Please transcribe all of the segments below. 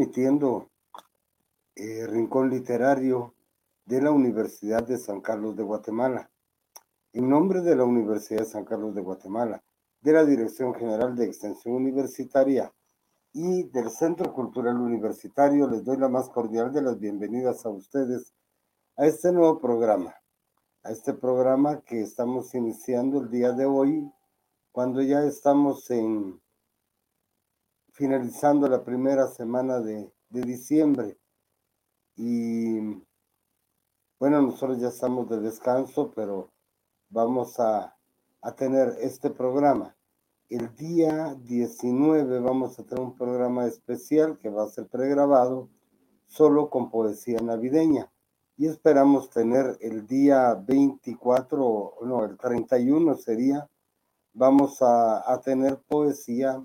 transmitiendo eh, Rincón Literario de la Universidad de San Carlos de Guatemala. En nombre de la Universidad de San Carlos de Guatemala, de la Dirección General de Extensión Universitaria y del Centro Cultural Universitario, les doy la más cordial de las bienvenidas a ustedes a este nuevo programa, a este programa que estamos iniciando el día de hoy cuando ya estamos en finalizando la primera semana de, diciembre y bueno, nosotros ya estamos de descanso, pero vamos a, a tener este programa. El día 19 vamos a tener un programa especial que va a ser pregrabado solo con poesía navideña. Y esperamos tener el día 24, no, el 31 sería vamos a, tener poesía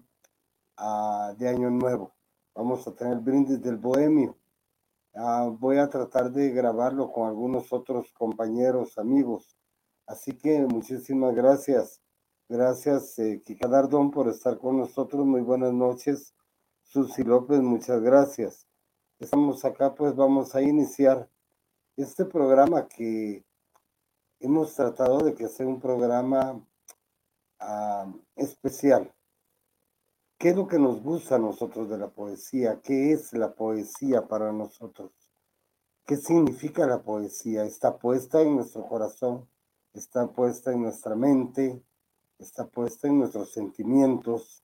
de Año Nuevo. Vamos a tener brindis del Bohemio. Ah, voy a tratar de grabarlo con algunos otros compañeros, amigos. Así que muchísimas gracias. Gracias, eh, por estar con nosotros. Muy buenas noches. Susi López, muchas gracias. Estamos acá, pues vamos a iniciar este programa que hemos tratado de que sea un programa Ah, especial. ¿Qué es lo que nos gusta a nosotros de la poesía? ¿Qué es la poesía para nosotros? ¿Qué significa la poesía? Está puesta en nuestro corazón, está puesta en nuestra mente, está puesta en nuestros sentimientos.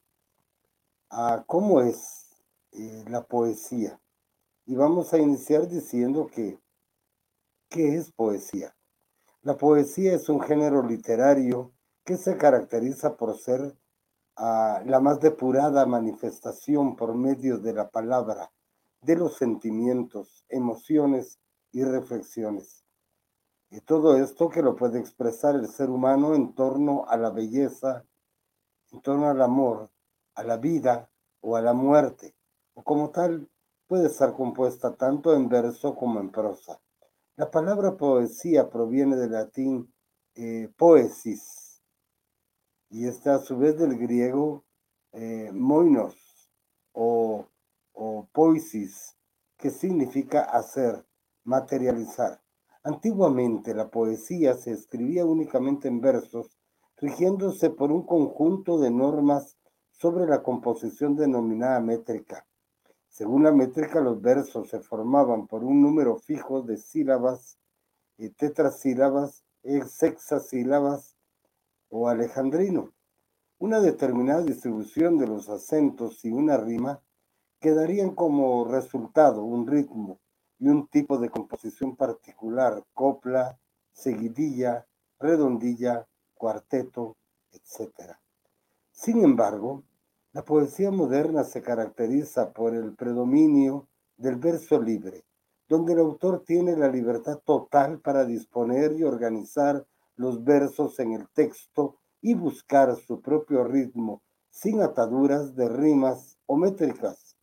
Ah, ¿Cómo es eh, la poesía? Y vamos a iniciar diciendo que, ¿qué es poesía? La poesía es un género literario que se caracteriza por ser ah, la más depurada manifestación por medio de la palabra, de los sentimientos, emociones y reflexiones. Y todo esto que lo puede expresar el ser humano en torno a la belleza, en torno al amor, a la vida o a la muerte, o como tal puede estar compuesta tanto en verso como en prosa. La palabra poesía proviene del latín eh, poesis, y está a su vez del griego eh, moinos o, o poesis, que significa hacer, materializar. Antiguamente la poesía se escribía únicamente en versos, rigiéndose por un conjunto de normas sobre la composición denominada métrica. Según la métrica, los versos se formaban por un número fijo de sílabas, tetrasílabas, hexasílabas o alejandrino. Una determinada distribución de los acentos y una rima quedarían como resultado un ritmo y un tipo de composición particular, copla, seguidilla, redondilla, cuarteto, etc. Sin embargo, la poesía moderna se caracteriza por el predominio del verso libre, donde el autor tiene la libertad total para disponer y organizar los versos en el texto y buscar su propio ritmo sin ataduras de rimas o métricas.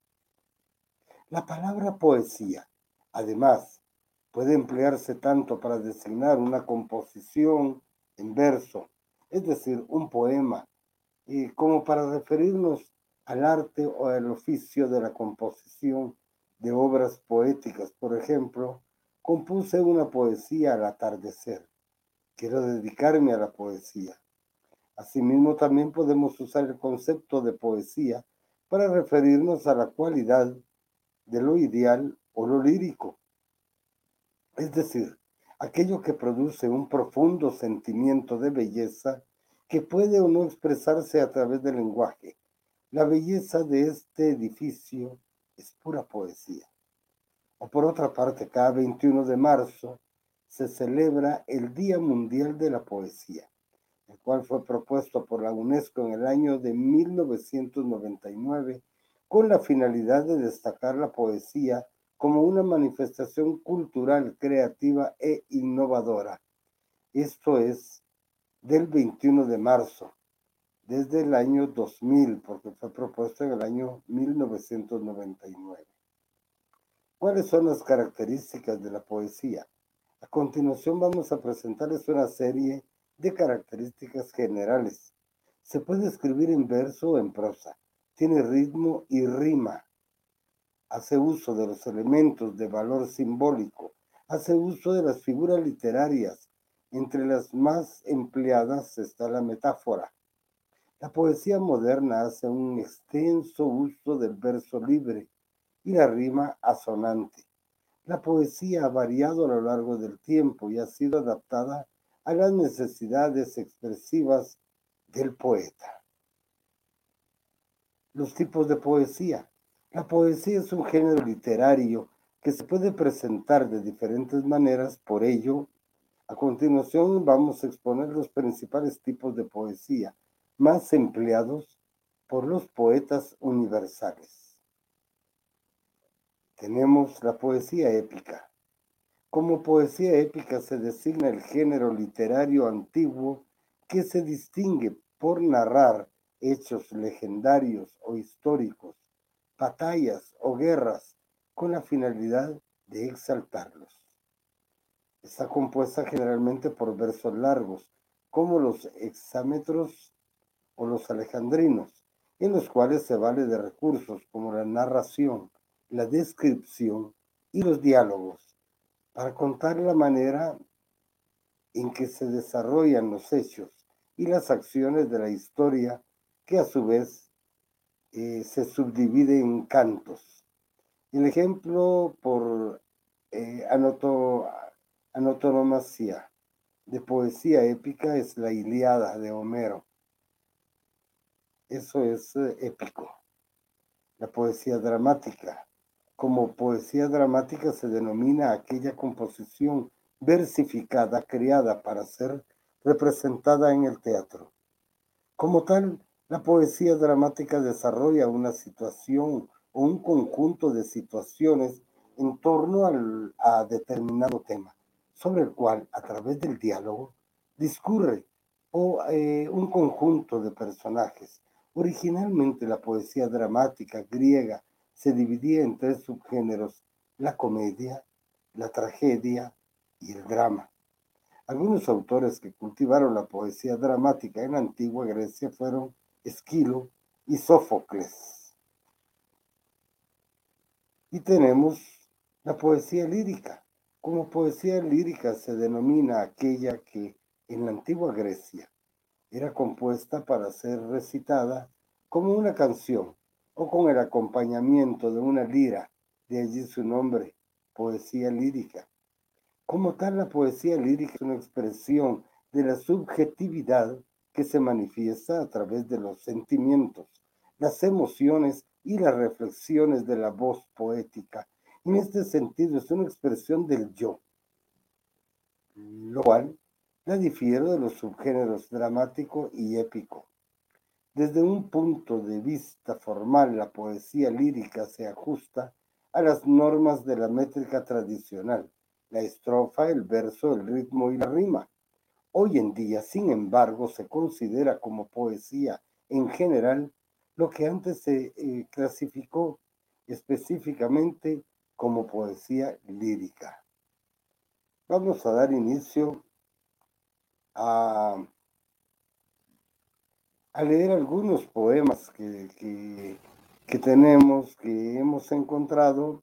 La palabra poesía, además, puede emplearse tanto para designar una composición en verso, es decir, un poema, y como para referirnos al arte o al oficio de la composición de obras poéticas. Por ejemplo, compuse una poesía al atardecer quiero dedicarme a la poesía. Asimismo, también podemos usar el concepto de poesía para referirnos a la cualidad de lo ideal o lo lírico, es decir, aquello que produce un profundo sentimiento de belleza que puede o no expresarse a través del lenguaje. La belleza de este edificio es pura poesía. O por otra parte, cada 21 de marzo se celebra el Día Mundial de la Poesía, el cual fue propuesto por la UNESCO en el año de 1999 con la finalidad de destacar la poesía como una manifestación cultural, creativa e innovadora. Esto es del 21 de marzo, desde el año 2000, porque fue propuesto en el año 1999. ¿Cuáles son las características de la poesía? A continuación vamos a presentarles una serie de características generales. Se puede escribir en verso o en prosa. Tiene ritmo y rima. Hace uso de los elementos de valor simbólico. Hace uso de las figuras literarias. Entre las más empleadas está la metáfora. La poesía moderna hace un extenso uso del verso libre y la rima asonante. La poesía ha variado a lo largo del tiempo y ha sido adaptada a las necesidades expresivas del poeta. Los tipos de poesía. La poesía es un género literario que se puede presentar de diferentes maneras, por ello, a continuación vamos a exponer los principales tipos de poesía más empleados por los poetas universales. Tenemos la poesía épica. Como poesía épica se designa el género literario antiguo que se distingue por narrar hechos legendarios o históricos, batallas o guerras, con la finalidad de exaltarlos. Está compuesta generalmente por versos largos, como los hexámetros o los alejandrinos, en los cuales se vale de recursos como la narración, la descripción y los diálogos, para contar la manera en que se desarrollan los hechos y las acciones de la historia que a su vez eh, se subdivide en cantos. El ejemplo por eh, anotonomasia de poesía épica es la Iliada de Homero. Eso es eh, épico. La poesía dramática. Como poesía dramática se denomina aquella composición versificada creada para ser representada en el teatro. Como tal, la poesía dramática desarrolla una situación o un conjunto de situaciones en torno al, a determinado tema, sobre el cual, a través del diálogo, discurre o eh, un conjunto de personajes. Originalmente la poesía dramática griega se dividía en tres subgéneros, la comedia, la tragedia y el drama. Algunos autores que cultivaron la poesía dramática en la antigua Grecia fueron Esquilo y Sófocles. Y tenemos la poesía lírica. Como poesía lírica se denomina aquella que en la antigua Grecia era compuesta para ser recitada como una canción o con el acompañamiento de una lira, de allí su nombre, poesía lírica. Como tal, la poesía lírica es una expresión de la subjetividad que se manifiesta a través de los sentimientos, las emociones y las reflexiones de la voz poética. En este sentido, es una expresión del yo, lo cual la difiere de los subgéneros dramático y épico. Desde un punto de vista formal, la poesía lírica se ajusta a las normas de la métrica tradicional la estrofa, el verso, el ritmo y la rima. Hoy en día, sin embargo, se considera como poesía en general lo que antes se eh, clasificó específicamente como poesía lírica. Vamos a dar inicio a, a leer algunos poemas que, que, tenemos, que hemos encontrado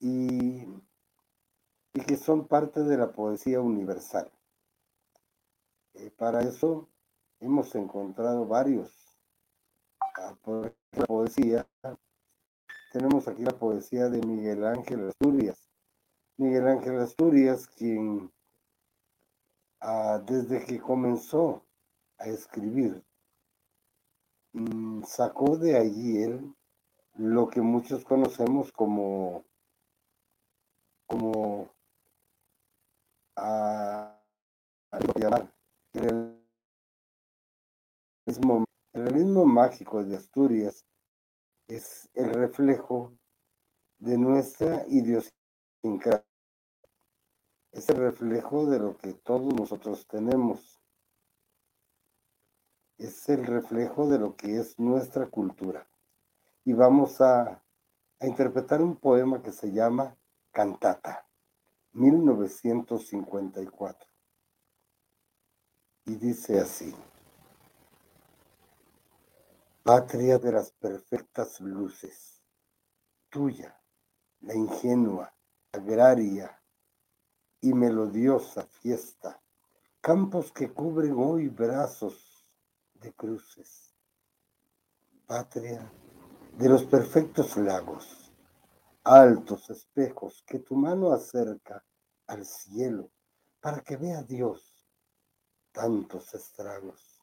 y y que son parte de la poesía universal. Eh, para eso hemos encontrado varios. Ah, por la poesía, tenemos aquí la poesía de Miguel Ángel Asturias. Miguel Ángel Asturias, quien ah, desde que comenzó a escribir, sacó de allí él lo que muchos conocemos como, como a, llamar el realismo, mágico de Asturias es el reflejo de nuestra idiosincrasia. Es el reflejo de lo que todos nosotros tenemos. Es el reflejo de lo que es nuestra cultura. Y vamos a, a interpretar un poema que se llama Cantata. 1954. Y dice así, patria de las perfectas luces, tuya, la ingenua, agraria y melodiosa fiesta, campos que cubren hoy brazos de cruces, patria de los perfectos lagos, altos espejos que tu mano acerca al cielo para que vea Dios tantos estragos.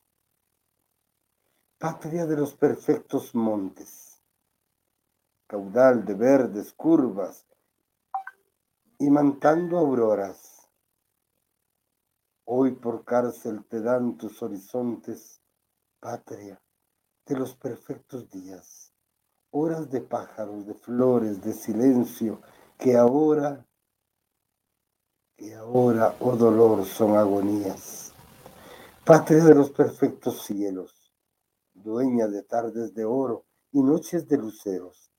Patria de los perfectos montes, caudal de verdes curvas y mantando auroras. Hoy por cárcel te dan tus horizontes, patria de los perfectos días, horas de pájaros, de flores, de silencio, que ahora, que ahora, oh dolor, son agonías. Patria de los perfectos cielos, dueña de tardes de oro y noches de luceros,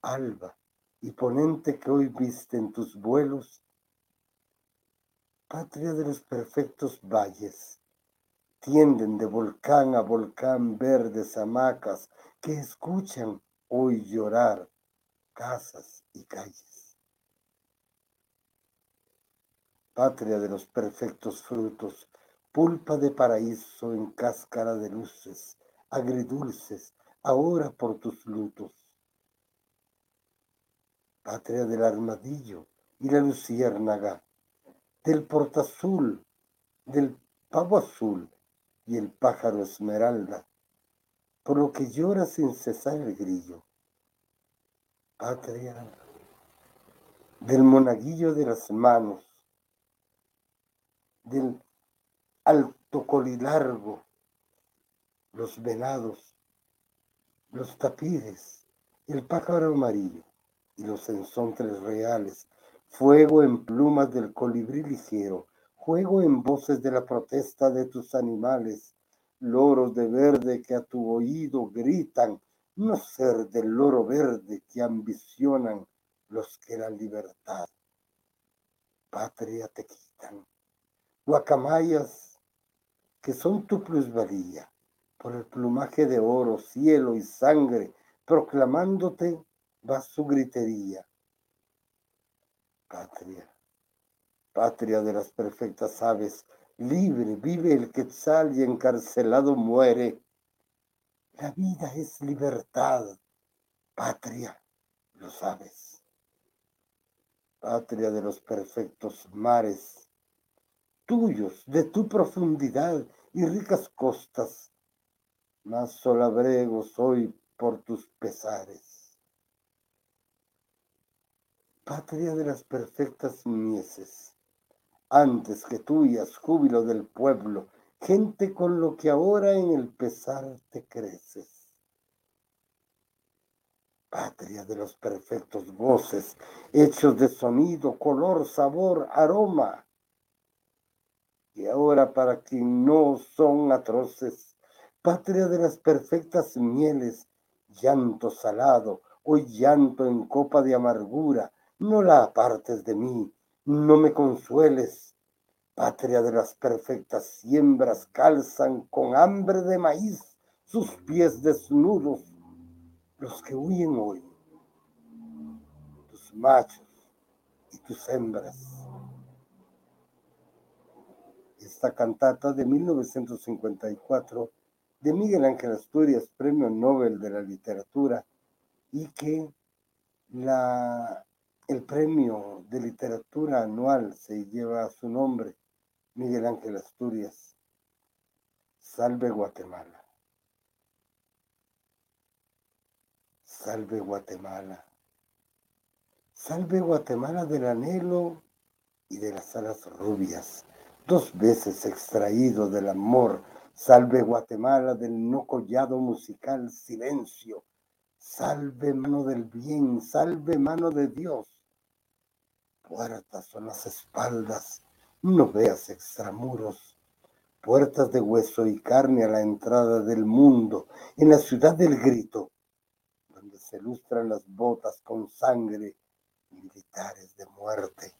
alba y ponente que hoy viste en tus vuelos, patria de los perfectos valles, tienden de volcán a volcán verdes hamacas que escuchan hoy llorar casas y calles. Patria de los perfectos frutos, pulpa de paraíso en cáscara de luces, agridulces, ahora por tus lutos. Patria del armadillo y la luciérnaga, del portazul, del pavo azul, y el pájaro esmeralda, por lo que llora sin cesar el grillo. Patria del monaguillo de las manos, del alto colilargo, los venados, los tapires, el pájaro amarillo y los ensontres reales, fuego en plumas del colibrí ligero, Juego en voces de la protesta de tus animales, loros de verde que a tu oído gritan, no ser del loro verde que ambicionan los que la libertad patria te quitan. Guacamayas que son tu plusvalía, por el plumaje de oro, cielo y sangre, proclamándote va su gritería. Patria patria de las perfectas aves, libre vive el quetzal y encarcelado muere. La vida es libertad, patria, lo sabes. Patria de los perfectos mares, tuyos, de tu profundidad y ricas costas, más solabrego soy por tus pesares. Patria de las perfectas mieses, antes que tuyas, júbilo del pueblo, gente con lo que ahora en el pesar te creces. Patria de los perfectos voces, hechos de sonido, color, sabor, aroma. Y ahora para quien no son atroces, patria de las perfectas mieles, llanto salado, hoy llanto en copa de amargura, no la apartes de mí, no me consueles, patria de las perfectas siembras, calzan con hambre de maíz sus pies desnudos, los que huyen hoy, tus machos y tus hembras. Esta cantata de 1954 de Miguel Ángel Asturias, Premio Nobel de la Literatura, y que la el premio de literatura anual se lleva a su nombre, Miguel Ángel Asturias. Salve Guatemala. Salve Guatemala. Salve Guatemala del anhelo y de las alas rubias, dos veces extraído del amor. Salve Guatemala del no collado musical silencio. Salve mano del bien, salve mano de Dios puertas son las espaldas, no veas extramuros, puertas de hueso y carne a la entrada del mundo, en la ciudad del grito, donde se lustran las botas con sangre, militares de muerte.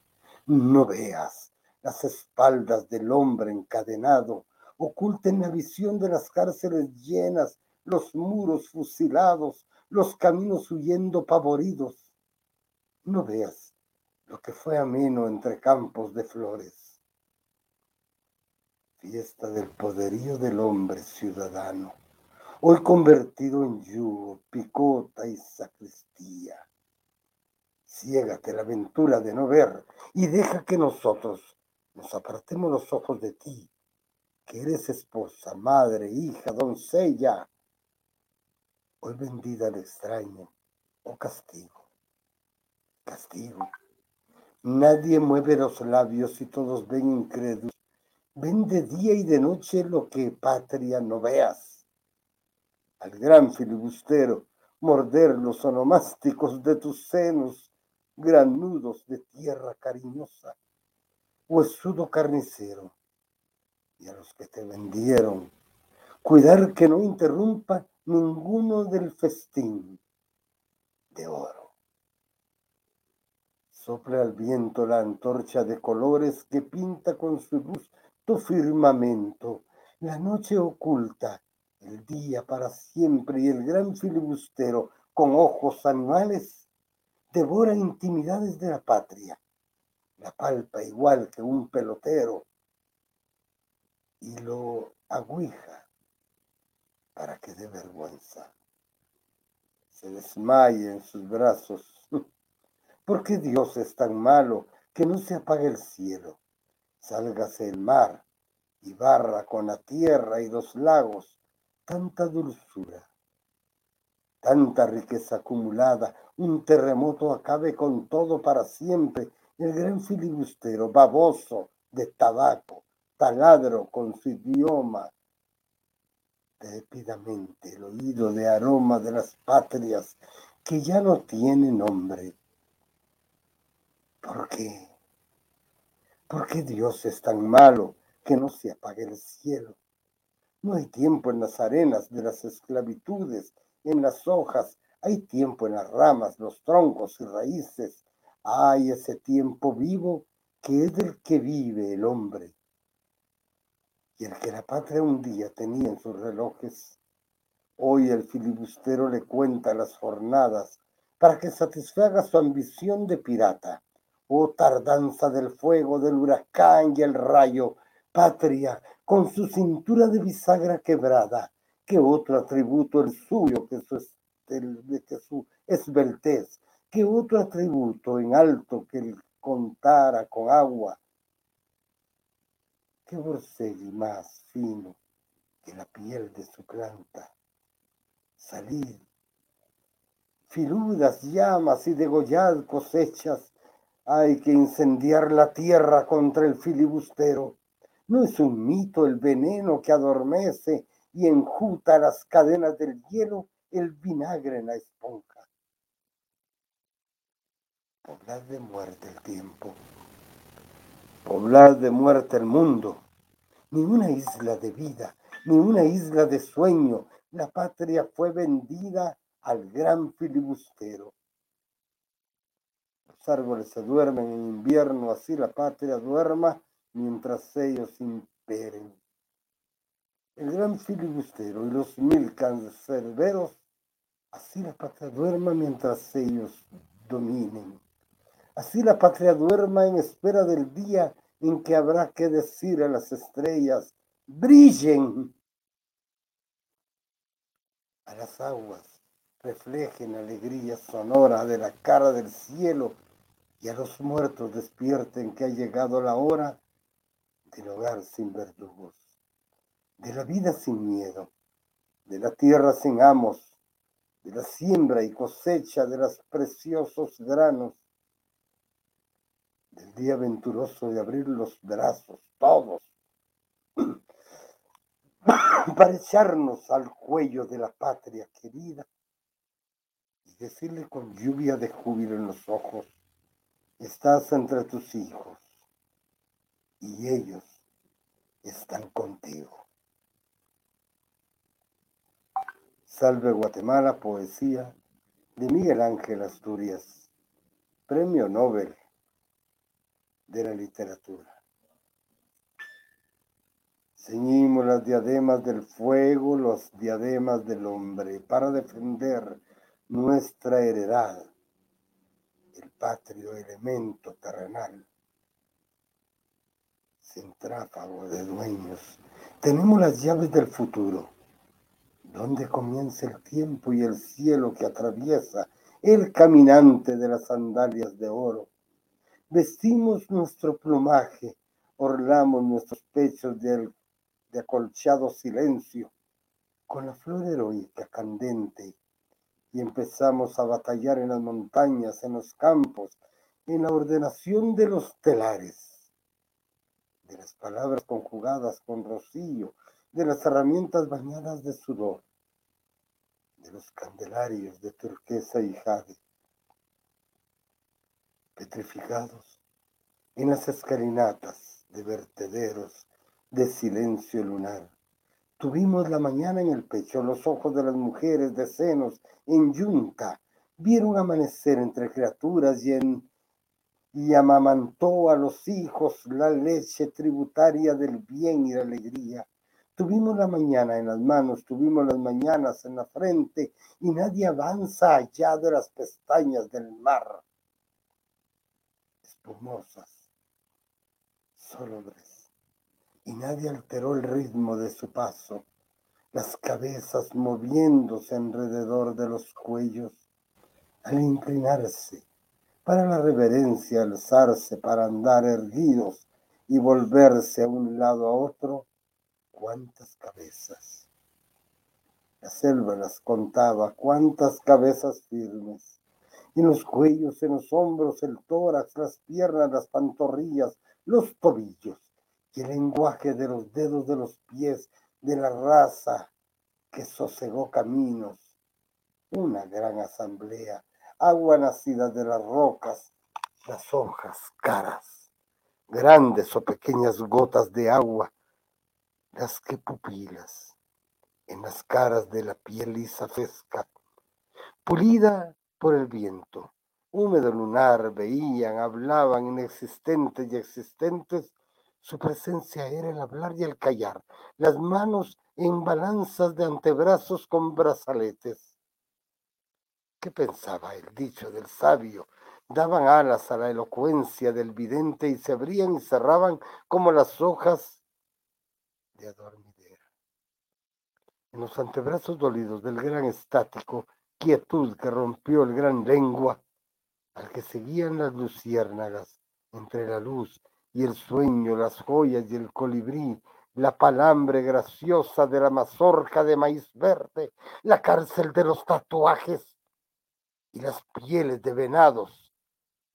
No veas las espaldas del hombre encadenado, oculten la visión de las cárceles llenas los muros fusilados, los caminos huyendo pavoridos. No veas lo que fue ameno entre campos de flores. Fiesta del poderío del hombre ciudadano, hoy convertido en yugo, picota y sacristía. Ciégate la aventura de no ver y deja que nosotros nos apartemos los ojos de ti, que eres esposa, madre, hija, doncella, hoy vendida al extraño oh castigo. Castigo. Nadie mueve los labios y todos ven incrédulos. Ven de día y de noche lo que patria no veas. Al gran filibustero, morder los onomásticos de tus senos, granudos de tierra cariñosa, huesudo carnicero, y a los que te vendieron, cuidar que no interrumpa ninguno del festín de oro. Sopla al viento la antorcha de colores que pinta con su luz tu firmamento, la noche oculta, el día para siempre y el gran filibustero con ojos animales devora intimidades de la patria, la palpa igual que un pelotero y lo aguija para que dé vergüenza. Se desmaye en sus brazos. ¿Por qué Dios es tan malo que no se apague el cielo? Sálgase el mar y barra con la tierra y los lagos tanta dulzura, tanta riqueza acumulada, un terremoto acabe con todo para siempre. El gran filibustero, baboso de tabaco, taladro con su idioma, tépidamente el oído de aroma de las patrias que ya no tiene nombre. ¿Por qué? ¿Por qué Dios es tan malo que no se apague el cielo? No hay tiempo en las arenas de las esclavitudes, en las hojas, hay tiempo en las ramas, los troncos y raíces. Hay ese tiempo vivo que es del que vive el hombre y el que la patria un día tenía en sus relojes, hoy el filibustero le cuenta las jornadas para que satisfaga su ambición de pirata. Oh tardanza del fuego, del huracán y el rayo, patria, con su cintura de bisagra quebrada, ¿qué otro atributo el suyo que su, que su esbeltez? ¿Qué otro atributo en alto que el contara con agua qué borsegui más fino que la piel de su planta. Salir, filudas llamas y degollad cosechas, hay que incendiar la tierra contra el filibustero. No es un mito el veneno que adormece y enjuta las cadenas del hielo el vinagre en la esponja. Poblad de muerte el tiempo poblad de muerte el mundo, ni una isla de vida, ni una isla de sueño. La patria fue vendida al gran filibustero. Los árboles se duermen en invierno, así la patria duerma mientras ellos imperen. El gran filibustero y los mil cancerberos, así la patria duerma mientras ellos dominen. Así la patria duerma en espera del día en que habrá que decir a las estrellas, brillen. A las aguas reflejen alegría sonora de la cara del cielo y a los muertos despierten que ha llegado la hora del hogar sin verdugos, de la vida sin miedo, de la tierra sin amos, de la siembra y cosecha de los preciosos granos, del día venturoso de abrir los brazos, todos, para echarnos al cuello de la patria querida y decirle con lluvia de júbilo en los ojos, estás entre tus hijos y ellos están contigo. Salve Guatemala, poesía de Miguel Ángel Asturias, Premio Nobel de la literatura. Ceñimos las diademas del fuego, los diademas del hombre, para defender nuestra heredad, el patrio elemento terrenal, sin tráfago de dueños. Tenemos las llaves del futuro, donde comienza el tiempo y el cielo que atraviesa el caminante de las sandalias de oro. Vestimos nuestro plumaje, orlamos nuestros pechos del de acolchado silencio, con la flor heroica candente, y empezamos a batallar en las montañas, en los campos, en la ordenación de los telares, de las palabras conjugadas con rocío, de las herramientas bañadas de sudor, de los candelarios de turquesa y jade, petrificados en las escalinatas de vertederos de silencio lunar. Tuvimos la mañana en el pecho, los ojos de las mujeres de senos en yunta, vieron amanecer entre criaturas y, en, y amamantó a los hijos la leche tributaria del bien y la alegría. Tuvimos la mañana en las manos, tuvimos las mañanas en la frente y nadie avanza allá de las pestañas del mar. Espumosas, solo y nadie alteró el ritmo de su paso, las cabezas moviéndose alrededor de los cuellos, al inclinarse, para la reverencia alzarse, para andar erguidos y volverse a un lado a otro, cuántas cabezas. La selva las contaba, cuántas cabezas firmes, en los cuellos, en los hombros, el tórax, las piernas, las pantorrillas, los tobillos y el lenguaje de los dedos de los pies de la raza que sosegó caminos. Una gran asamblea, agua nacida de las rocas, las hojas caras, grandes o pequeñas gotas de agua, las que pupilas en las caras de la piel lisa fresca, pulida por el viento, húmedo lunar, veían, hablaban inexistentes y existentes su presencia era el hablar y el callar, las manos en balanzas de antebrazos con brazaletes. ¿Qué pensaba el dicho del sabio? Daban alas a la elocuencia del vidente y se abrían y cerraban como las hojas de adormidera. En los antebrazos dolidos del gran estático, quietud que rompió el gran lengua, al que seguían las luciérnagas entre la luz y el sueño, las joyas y el colibrí, la palambre graciosa de la mazorca de maíz verde, la cárcel de los tatuajes y las pieles de venados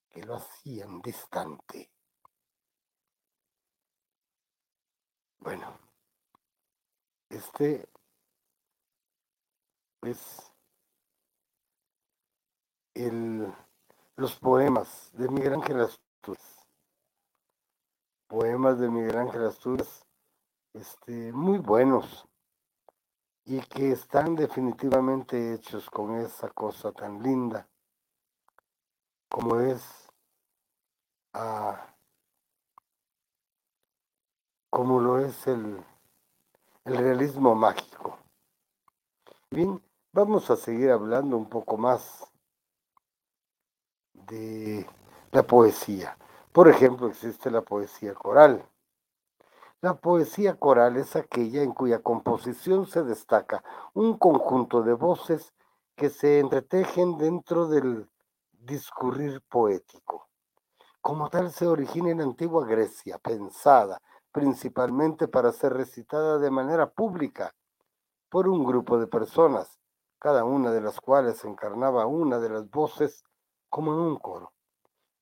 que lo hacían distante. Bueno, este es el, los poemas de Miguel Ángel Asturias poemas de Miguel Ángel Asturias este, muy buenos y que están definitivamente hechos con esa cosa tan linda como es ah, como lo es el, el realismo mágico. Bien, vamos a seguir hablando un poco más de la poesía. Por ejemplo, existe la poesía coral. La poesía coral es aquella en cuya composición se destaca un conjunto de voces que se entretejen dentro del discurrir poético. Como tal se origina en antigua Grecia, pensada principalmente para ser recitada de manera pública por un grupo de personas, cada una de las cuales encarnaba una de las voces como en un coro.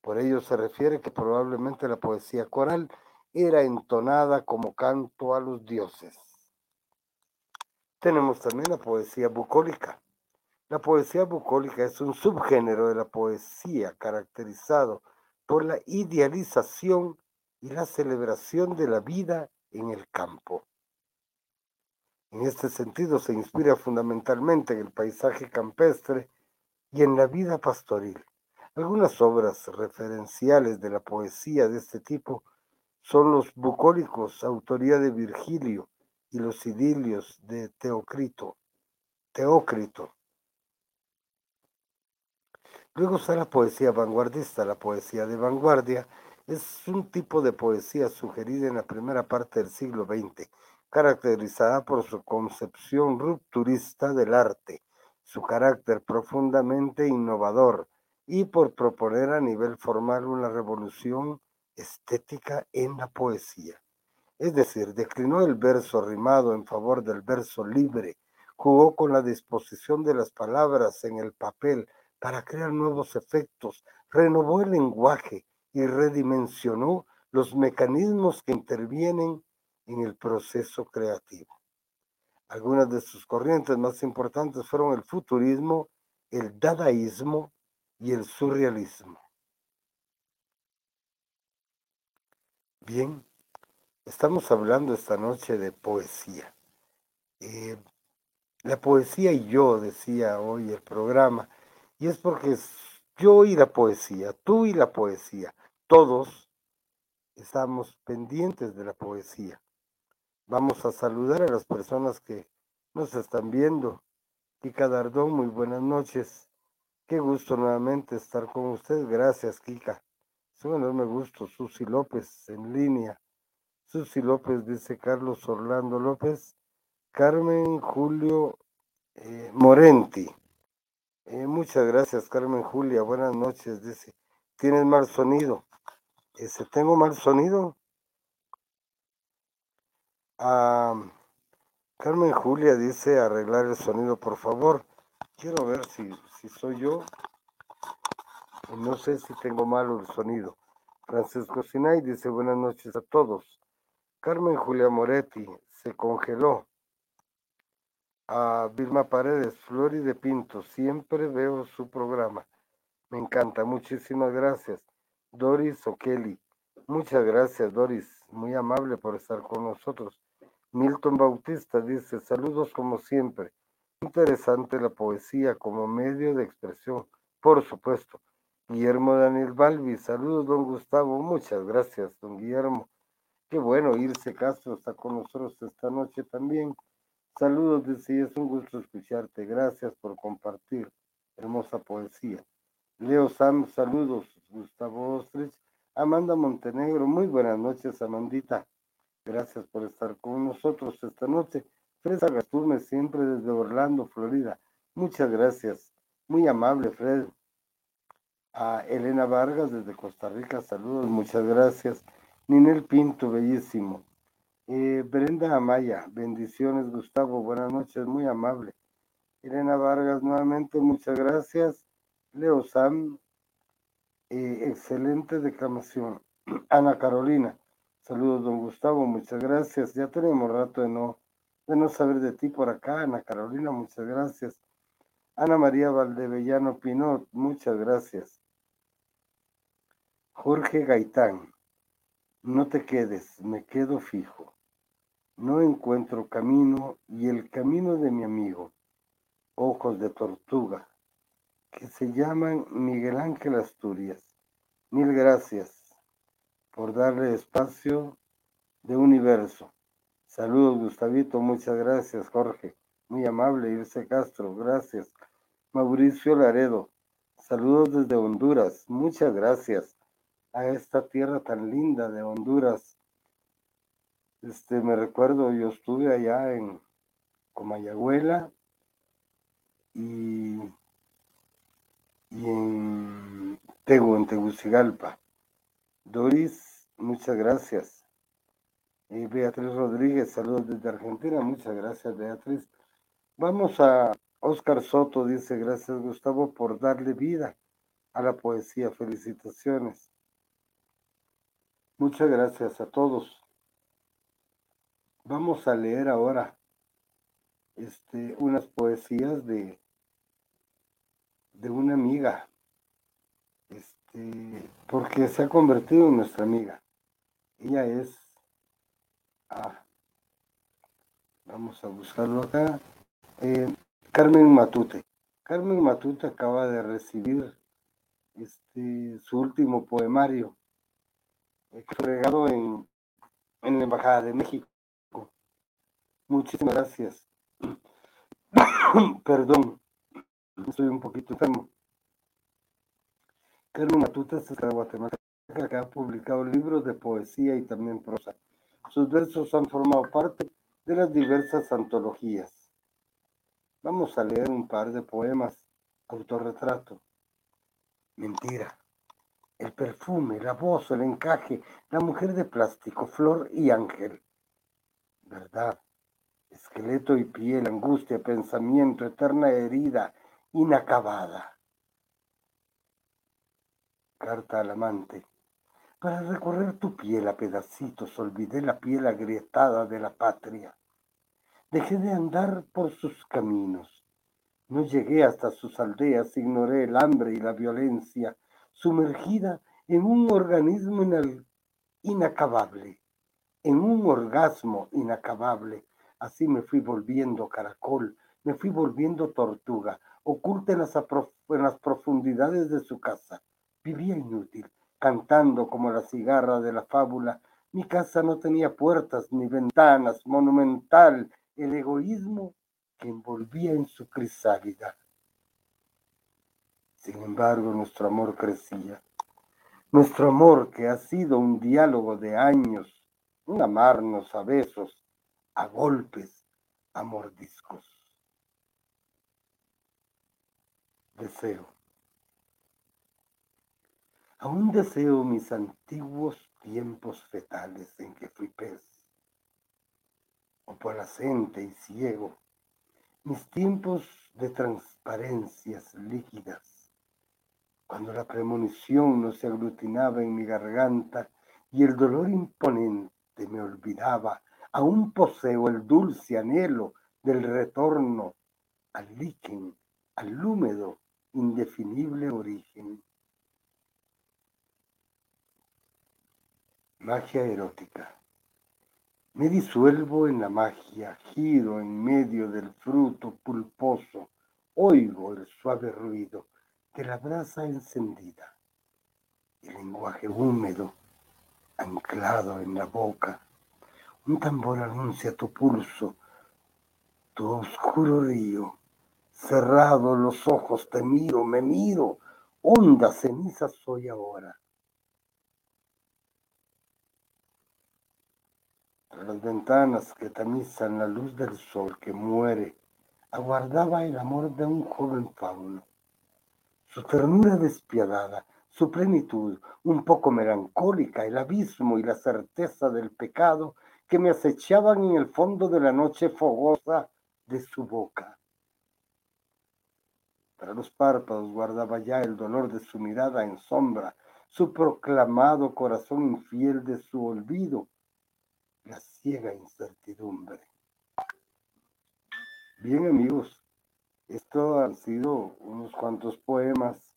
Por ello se refiere que probablemente la poesía coral era entonada como canto a los dioses. Tenemos también la poesía bucólica. La poesía bucólica es un subgénero de la poesía caracterizado por la idealización y la celebración de la vida en el campo. En este sentido se inspira fundamentalmente en el paisaje campestre y en la vida pastoril. Algunas obras referenciales de la poesía de este tipo son los bucólicos, autoría de Virgilio, y los idilios de Teocrito, Teócrito. Luego está la poesía vanguardista. La poesía de vanguardia es un tipo de poesía sugerida en la primera parte del siglo XX, caracterizada por su concepción rupturista del arte, su carácter profundamente innovador y por proponer a nivel formal una revolución estética en la poesía. Es decir, declinó el verso rimado en favor del verso libre, jugó con la disposición de las palabras en el papel para crear nuevos efectos, renovó el lenguaje y redimensionó los mecanismos que intervienen en el proceso creativo. Algunas de sus corrientes más importantes fueron el futurismo, el dadaísmo y el surrealismo. Bien, estamos hablando esta noche de poesía. Eh, la poesía y yo, decía hoy el programa, y es porque yo y la poesía, tú y la poesía, todos estamos pendientes de la poesía. Vamos a saludar a las personas que nos están viendo. Kika Dardón, muy buenas noches. Qué gusto nuevamente estar con usted. Gracias, Kika. Es un enorme gusto. Susi López en línea. Susi López dice Carlos Orlando López. Carmen Julio eh, Morenti. Eh, muchas gracias, Carmen Julia. Buenas noches, dice. Tienes mal sonido. Ese, ¿Tengo mal sonido? Carmen Julia dice arreglar el sonido, por favor. Quiero ver si, soy yo. No sé si tengo malo el sonido. Francisco Sinay dice buenas noches a todos. Carmen Julia Moretti se congeló a Vilma Paredes, Flori de Pinto, siempre veo su programa. Me encanta, muchísimas gracias. Doris O'Kelly, muchas gracias Doris, muy amable por estar con nosotros. Milton Bautista dice, saludos como siempre. Interesante la poesía como medio de expresión, por supuesto. Guillermo Daniel Balbi, saludos don Gustavo, muchas gracias don Guillermo. Qué bueno, Irse Castro está con nosotros esta noche también. Saludos, dice, es un gusto escucharte. Gracias por compartir hermosa poesía. Leo Sam, saludos. Gustavo Ostrich. Amanda Montenegro, muy buenas noches, Amandita. Gracias por estar con nosotros esta noche. Fresa Gasturme, siempre desde Orlando, Florida. Muchas gracias. Muy amable, Fred. A Elena Vargas, desde Costa Rica, saludos, muchas gracias. Ninel Pinto, bellísimo. Eh, Brenda Amaya, bendiciones Gustavo, buenas noches, muy amable. Elena Vargas, nuevamente muchas gracias. Leo Sam, eh, excelente declamación. Ana Carolina, saludos don Gustavo, muchas gracias. Ya tenemos rato de no, de no saber de ti por acá, Ana Carolina, muchas gracias. Ana María Valdevellano Pinot, muchas gracias. Jorge Gaitán, no te quedes, me quedo fijo no encuentro camino y el camino de mi amigo, ojos de tortuga, que se llaman Miguel Ángel Asturias. Mil gracias por darle espacio de universo. Saludos, Gustavito, muchas gracias, Jorge. Muy amable, Irse Castro, gracias. Mauricio Laredo, saludos desde Honduras, muchas gracias a esta tierra tan linda de Honduras este, me recuerdo, yo estuve allá en Comayagüela y, y en Tegu, en Tegucigalpa. Doris, muchas gracias. Beatriz Rodríguez, saludos desde Argentina, muchas gracias Beatriz. Vamos a Oscar Soto, dice, gracias Gustavo por darle vida a la poesía, felicitaciones. Muchas gracias a todos. Vamos a leer ahora este, unas poesías de, de una amiga, este, porque se ha convertido en nuestra amiga. Ella es, ah, vamos a buscarlo acá, eh, Carmen Matute. Carmen Matute acaba de recibir este, su último poemario, entregado en en la Embajada de México. Muchísimas gracias. Perdón, estoy un poquito enfermo. Carmen Matute es de Guatemala, que ha publicado libros de poesía y también prosa. Sus versos han formado parte de las diversas antologías. Vamos a leer un par de poemas. Autorretrato. Mentira. El perfume, la voz, el encaje, la mujer de plástico, flor y ángel. Verdad. Esqueleto y piel, angustia, pensamiento, eterna herida, inacabada. Carta al amante. Para recorrer tu piel a pedacitos olvidé la piel agrietada de la patria. Dejé de andar por sus caminos. No llegué hasta sus aldeas, ignoré el hambre y la violencia, sumergida en un organismo inacabable, en un orgasmo inacabable. Así me fui volviendo caracol, me fui volviendo tortuga, oculta en las, en las profundidades de su casa. Vivía inútil, cantando como la cigarra de la fábula. Mi casa no tenía puertas ni ventanas, monumental el egoísmo que envolvía en su crisálida. Sin embargo, nuestro amor crecía. Nuestro amor, que ha sido un diálogo de años, un amarnos a besos, a golpes, a mordiscos. Deseo. Aún deseo mis antiguos tiempos fetales en que fui pez, o placente y ciego, mis tiempos de transparencias líquidas, cuando la premonición no se aglutinaba en mi garganta y el dolor imponente me olvidaba, aún poseo el dulce anhelo del retorno al líquen, al húmedo, indefinible origen. Magia erótica. Me disuelvo en la magia, giro en medio del fruto pulposo, oigo el suave ruido de la brasa encendida, el lenguaje húmedo anclado en la boca. Un tambor anuncia tu pulso, tu oscuro río. Cerrado los ojos te miro, me miro, honda ceniza soy ahora las ventanas que tamizan la luz del sol que muere, aguardaba el amor de un joven fauno. Su ternura despiadada, su plenitud, un poco melancólica, el abismo y la certeza del pecado que me acechaban en el fondo de la noche fogosa de su boca. Para los párpados guardaba ya el dolor de su mirada en sombra, su proclamado corazón infiel de su olvido, ciega incertidumbre. Bien amigos, esto han sido unos cuantos poemas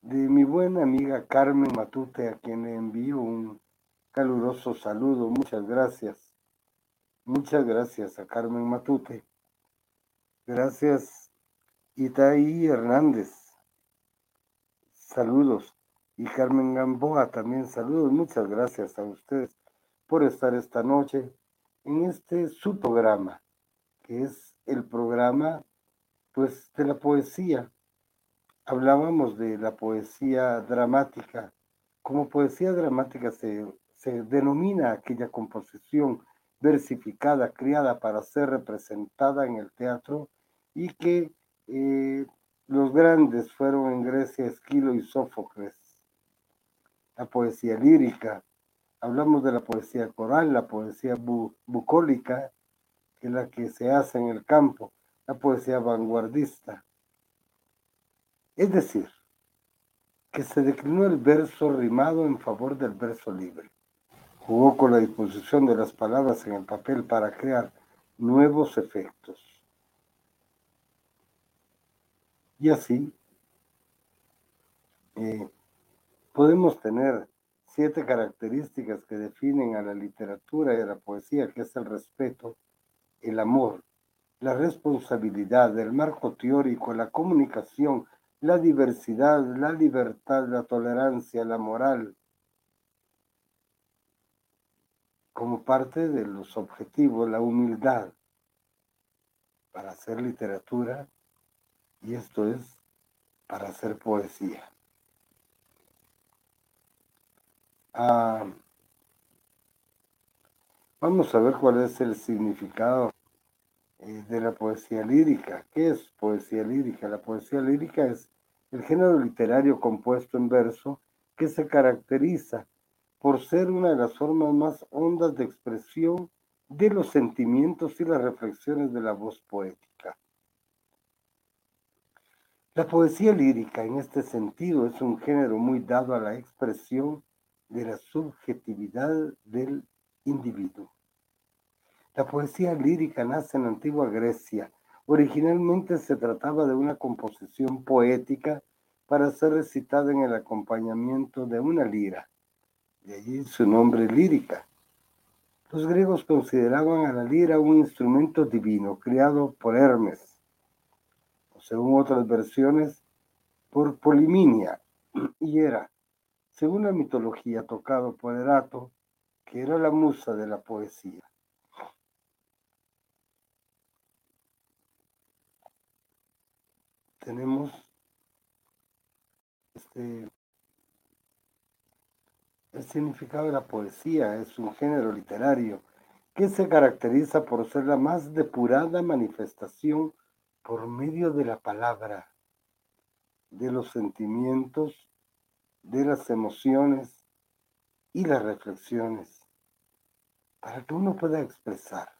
de mi buena amiga Carmen Matute, a quien le envío un caluroso saludo. Muchas gracias. Muchas gracias a Carmen Matute. Gracias Itaí Hernández. Saludos. Y Carmen Gamboa también saludos. Muchas gracias a ustedes por estar esta noche en este su programa, que es el programa pues de la poesía. Hablábamos de la poesía dramática. Como poesía dramática se, se denomina aquella composición versificada, criada para ser representada en el teatro y que eh, los grandes fueron en Grecia Esquilo y Sófocles. La poesía lírica, hablamos de la poesía coral, la poesía bucólica, que es la que se hace en el campo, la poesía vanguardista. Es decir, que se declinó el verso rimado en favor del verso libre. Jugó con la disposición de las palabras en el papel para crear nuevos efectos. Y así eh, podemos tener siete características que definen a la literatura y a la poesía, que es el respeto, el amor, la responsabilidad, el marco teórico, la comunicación, la diversidad, la libertad, la tolerancia, la moral. como parte de los objetivos la humildad para hacer literatura y esto es para hacer poesía. Ah, vamos a ver cuál es el significado eh, de la poesía lírica. ¿Qué es poesía lírica? La poesía lírica es el género literario compuesto en verso que se caracteriza por ser una de las formas más hondas de expresión de los sentimientos y las reflexiones de la voz poética. La poesía lírica en este sentido es un género muy dado a la expresión de la subjetividad del individuo. La poesía lírica nace en antigua Grecia. Originalmente se trataba de una composición poética para ser recitada en el acompañamiento de una lira. De allí su nombre lírica. Los griegos consideraban a la lira un instrumento divino creado por Hermes, o según otras versiones, por Poliminia, y era, según la mitología, tocado por Erato, que era la musa de la poesía. Tenemos este el significado de la poesía es un género literario que se caracteriza por ser la más depurada manifestación por medio de la palabra, de los sentimientos, de las emociones y las reflexiones, para que uno pueda expresar,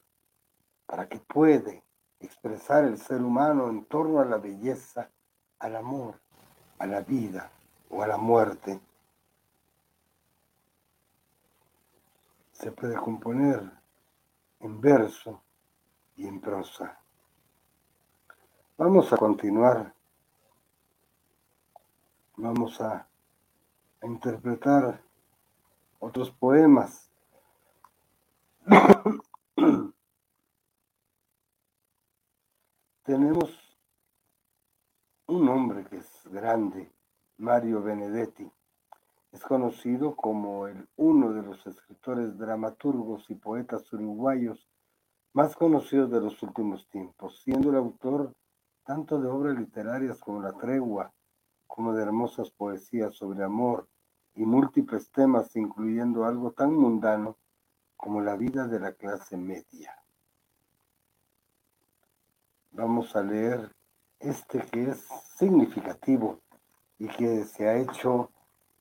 para que puede expresar el ser humano en torno a la belleza, al amor, a la vida o a la muerte se puede componer en verso y en prosa. Vamos a continuar. Vamos a, a interpretar otros poemas. Tenemos un hombre que es grande, Mario Benedetti. Es conocido como el, uno de los escritores dramaturgos y poetas uruguayos más conocidos de los últimos tiempos, siendo el autor tanto de obras literarias como La Tregua, como de hermosas poesías sobre amor y múltiples temas, incluyendo algo tan mundano como la vida de la clase media. Vamos a leer este que es significativo y que se ha hecho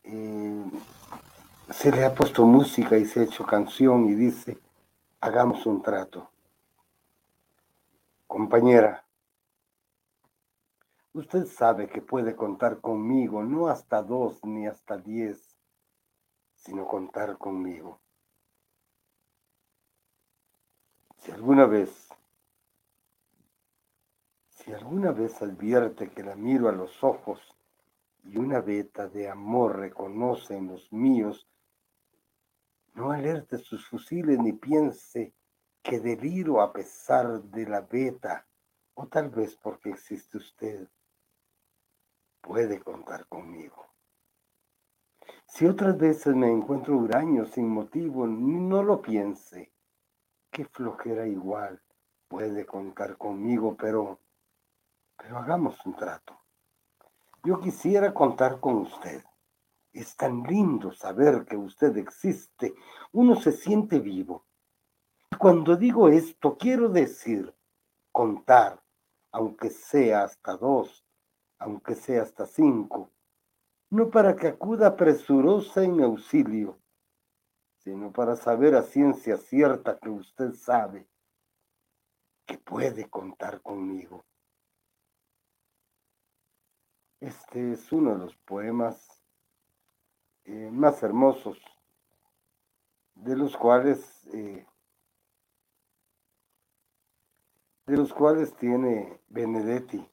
eh, se le ha puesto música y se ha hecho canción y dice, hagamos un trato. Compañera, usted sabe que puede contar conmigo, no hasta dos ni hasta diez, sino contar conmigo. Si alguna vez, si alguna vez advierte que la miro a los ojos y una veta de amor reconoce en los míos, no alerte sus fusiles ni piense que deliro a pesar de la veta, o tal vez porque existe usted. Puede contar conmigo. Si otras veces me encuentro huraño sin motivo, no lo piense. Qué flojera igual. Puede contar conmigo, pero, pero hagamos un trato. Yo quisiera contar con usted. Es tan lindo saber que usted existe. Uno se siente vivo. Cuando digo esto, quiero decir contar, aunque sea hasta dos, aunque sea hasta cinco, no para que acuda presurosa en auxilio, sino para saber a ciencia cierta que usted sabe que puede contar conmigo. Este es uno de los poemas eh, más hermosos, de los cuales eh, de los cuales tiene Benedetti.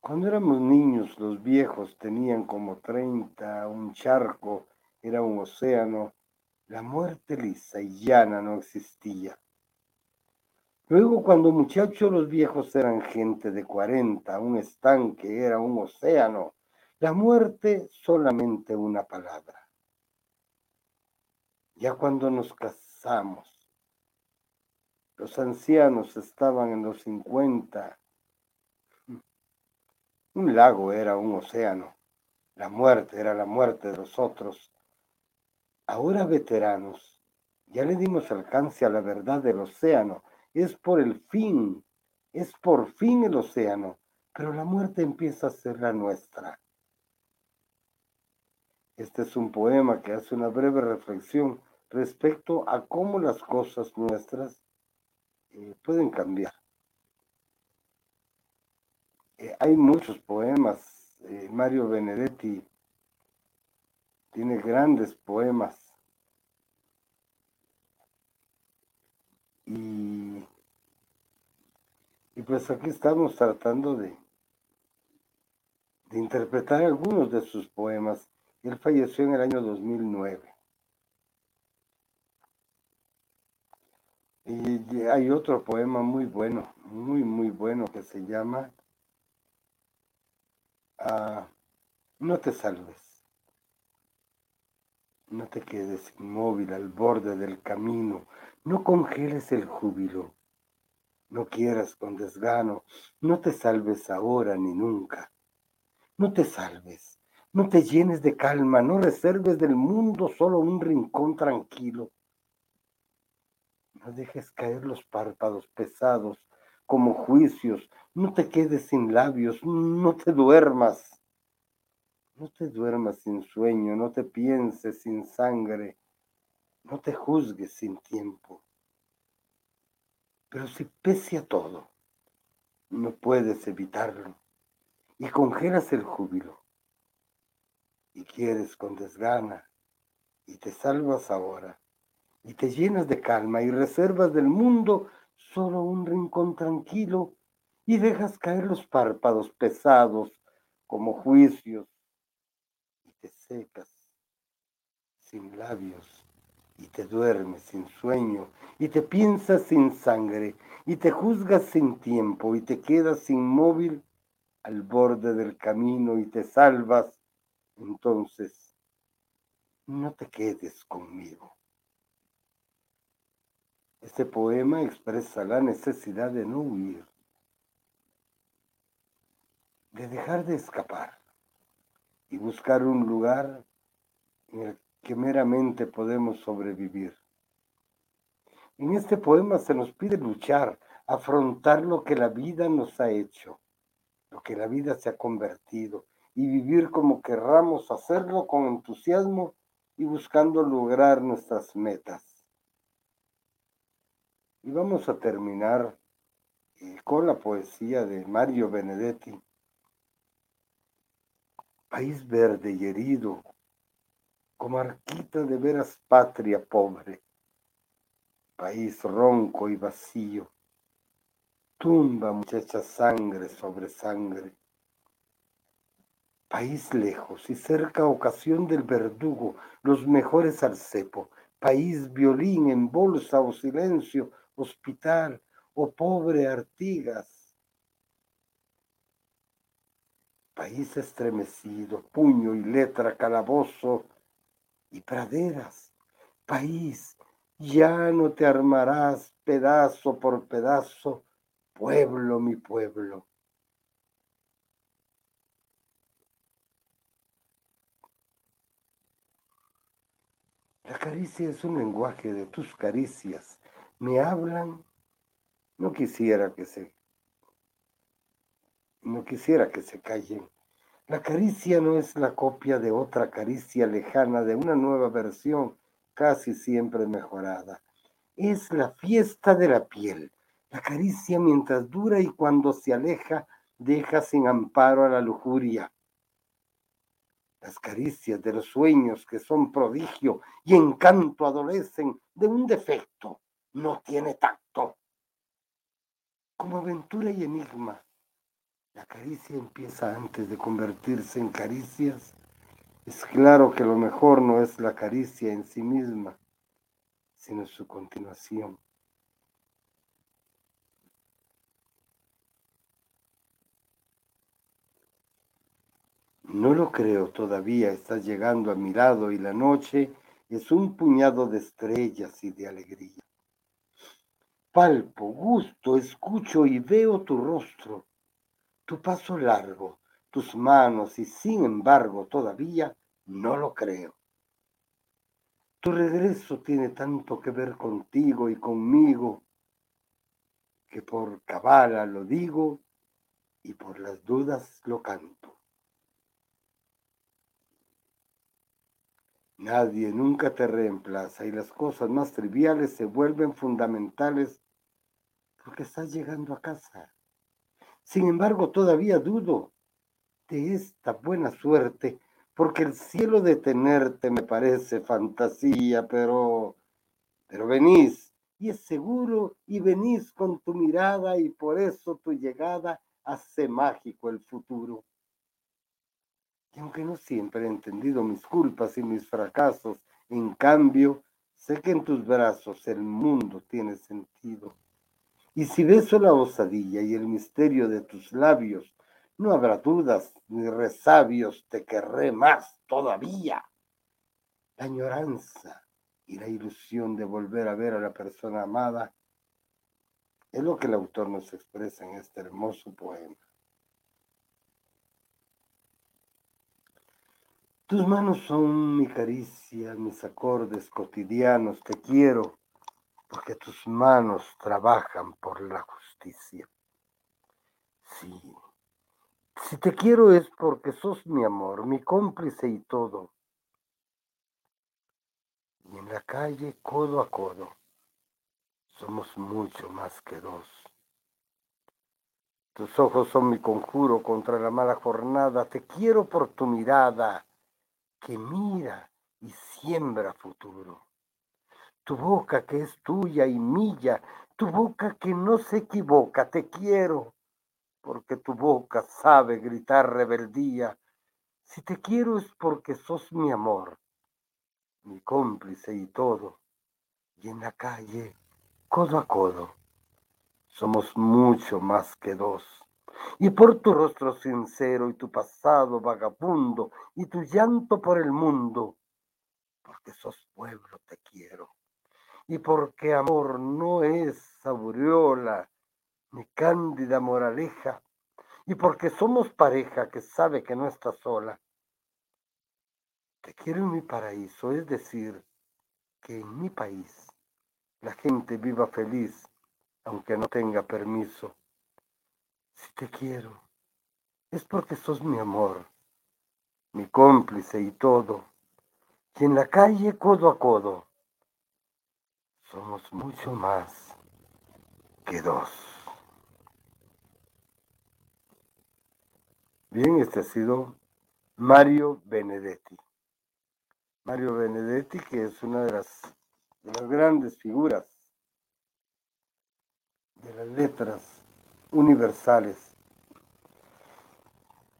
Cuando éramos niños, los viejos tenían como 30, un charco era un océano, la muerte lisa y llana no existía. Luego, cuando muchachos los viejos eran gente de cuarenta, un estanque era un océano, la muerte solamente una palabra. Ya cuando nos casamos, los ancianos estaban en los 50. Un lago era un océano. La muerte era la muerte de los otros. Ahora veteranos, ya le dimos alcance a la verdad del océano. Es por el fin, es por fin el océano, pero la muerte empieza a ser la nuestra. Este es un poema que hace una breve reflexión respecto a cómo las cosas nuestras eh, pueden cambiar. Eh, hay muchos poemas. Eh, Mario Benedetti tiene grandes poemas. Y, y pues aquí estamos tratando de, de interpretar algunos de sus poemas. Él falleció en el año 2009. Y hay otro poema muy bueno, muy, muy bueno, que se llama ah, No te salves, no te quedes inmóvil al borde del camino, no congeles el júbilo, no quieras con desgano, no te salves ahora ni nunca, no te salves, no te llenes de calma, no reserves del mundo solo un rincón tranquilo. No dejes caer los párpados pesados como juicios. No te quedes sin labios. No te duermas. No te duermas sin sueño. No te pienses sin sangre. No te juzgues sin tiempo. Pero si pese a todo, no puedes evitarlo y congelas el júbilo y quieres con desgana y te salvas ahora y te llenas de calma y reservas del mundo solo un rincón tranquilo y dejas caer los párpados pesados como juicios y te secas sin labios y te duermes sin sueño y te piensas sin sangre y te juzgas sin tiempo y te quedas inmóvil al borde del camino y te salvas, entonces no te quedes conmigo. Este poema expresa la necesidad de no huir, de dejar de escapar y buscar un lugar en el que meramente podemos sobrevivir. En este poema se nos pide luchar, afrontar lo que la vida nos ha hecho, lo que la vida se ha convertido, y vivir como querramos hacerlo con entusiasmo y buscando lograr nuestras metas. Y vamos a terminar eh, con la poesía de Mario Benedetti. País verde y herido, comarquita de veras patria pobre, país ronco y vacío, tumba muchacha sangre sobre sangre. País lejos y cerca ocasión del verdugo, los mejores al cepo, país violín en bolsa o silencio, hospital o pobre Artigas. País estremecido, puño y letra, calabozo y praderas. País, ya no te armarás pedazo por pedazo, pueblo mi pueblo. La caricia es un lenguaje de tus caricias me hablan, no quisiera que se, no quisiera que se callen. La caricia no es la copia de otra caricia lejana, de una nueva versión, casi siempre mejorada. Es la fiesta de la piel, la caricia mientras dura y cuando se aleja deja sin amparo a la lujuria. Las caricias de los sueños que son prodigio y encanto adolecen de un defecto no tiene tacto. Como aventura y enigma, la caricia empieza antes de convertirse en caricias. Es claro que lo mejor no es la caricia en sí misma, sino su continuación. No lo creo todavía, estás llegando a mi lado y la noche es un puñado de estrellas y de alegría. Palpo, gusto, escucho y veo tu rostro, tu paso largo, tus manos y sin embargo todavía no lo creo. Tu regreso tiene tanto que ver contigo y conmigo que por cabala lo digo y por las dudas lo canto. Nadie nunca te reemplaza y las cosas más triviales se vuelven fundamentales porque estás llegando a casa. Sin embargo, todavía dudo de esta buena suerte porque el cielo de tenerte me parece fantasía, pero, pero venís y es seguro y venís con tu mirada y por eso tu llegada hace mágico el futuro. Y aunque no siempre he entendido mis culpas y mis fracasos, en cambio, sé que en tus brazos el mundo tiene sentido. Y si beso la osadilla y el misterio de tus labios, no habrá dudas ni resabios, te querré más todavía. La añoranza y la ilusión de volver a ver a la persona amada es lo que el autor nos expresa en este hermoso poema. Tus manos son mi caricia, mis acordes cotidianos, te quiero, porque tus manos trabajan por la justicia. Sí, si te quiero es porque sos mi amor, mi cómplice y todo. Y en la calle, codo a codo, somos mucho más que dos. Tus ojos son mi conjuro contra la mala jornada, te quiero por tu mirada que mira y siembra futuro. Tu boca que es tuya y mía, tu boca que no se equivoca, te quiero, porque tu boca sabe gritar rebeldía. Si te quiero es porque sos mi amor, mi cómplice y todo. Y en la calle, codo a codo, somos mucho más que dos. Y por tu rostro sincero y tu pasado vagabundo y tu llanto por el mundo, porque sos pueblo te quiero. Y porque amor no es aureola ni cándida moraleja, y porque somos pareja que sabe que no está sola. Te quiero en mi paraíso, es decir, que en mi país la gente viva feliz, aunque no tenga permiso si te quiero, es porque sos mi amor, mi cómplice y todo. Y en la calle, codo a codo, somos mucho más que dos. Bien, este ha sido Mario Benedetti. Mario Benedetti, que es una de las, de las grandes figuras de las letras universales.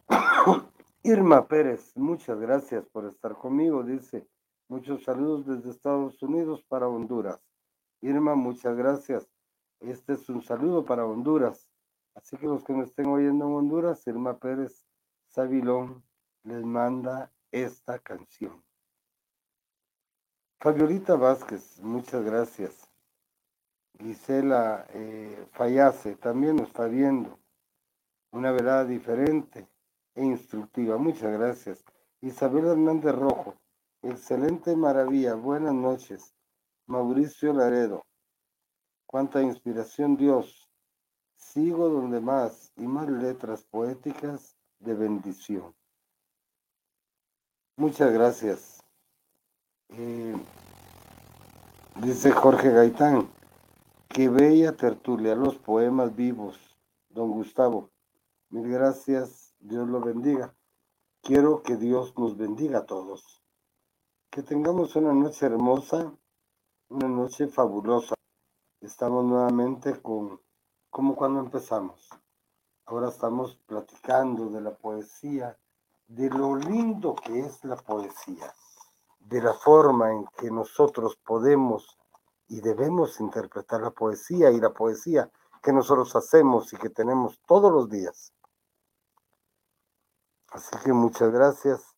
Irma Pérez, muchas gracias por estar conmigo. Dice, muchos saludos desde Estados Unidos para Honduras. Irma, muchas gracias. Este es un saludo para Honduras. Así que los que me estén oyendo en Honduras, Irma Pérez Sabilón les manda esta canción. Fabiolita Vázquez, muchas gracias. Gisela eh, Fallase también nos está viendo. Una verdad diferente e instructiva. Muchas gracias. Isabel Hernández Rojo. Excelente maravilla. Buenas noches. Mauricio Laredo. Cuánta inspiración Dios. Sigo donde más y más letras poéticas de bendición. Muchas gracias. Eh, dice Jorge Gaitán. Qué bella tertulia, los poemas vivos, don Gustavo. Mil gracias, Dios lo bendiga. Quiero que Dios nos bendiga a todos. Que tengamos una noche hermosa, una noche fabulosa. Estamos nuevamente con, como cuando empezamos. Ahora estamos platicando de la poesía, de lo lindo que es la poesía, de la forma en que nosotros podemos y debemos interpretar la poesía y la poesía que nosotros hacemos y que tenemos todos los días. Así que muchas gracias.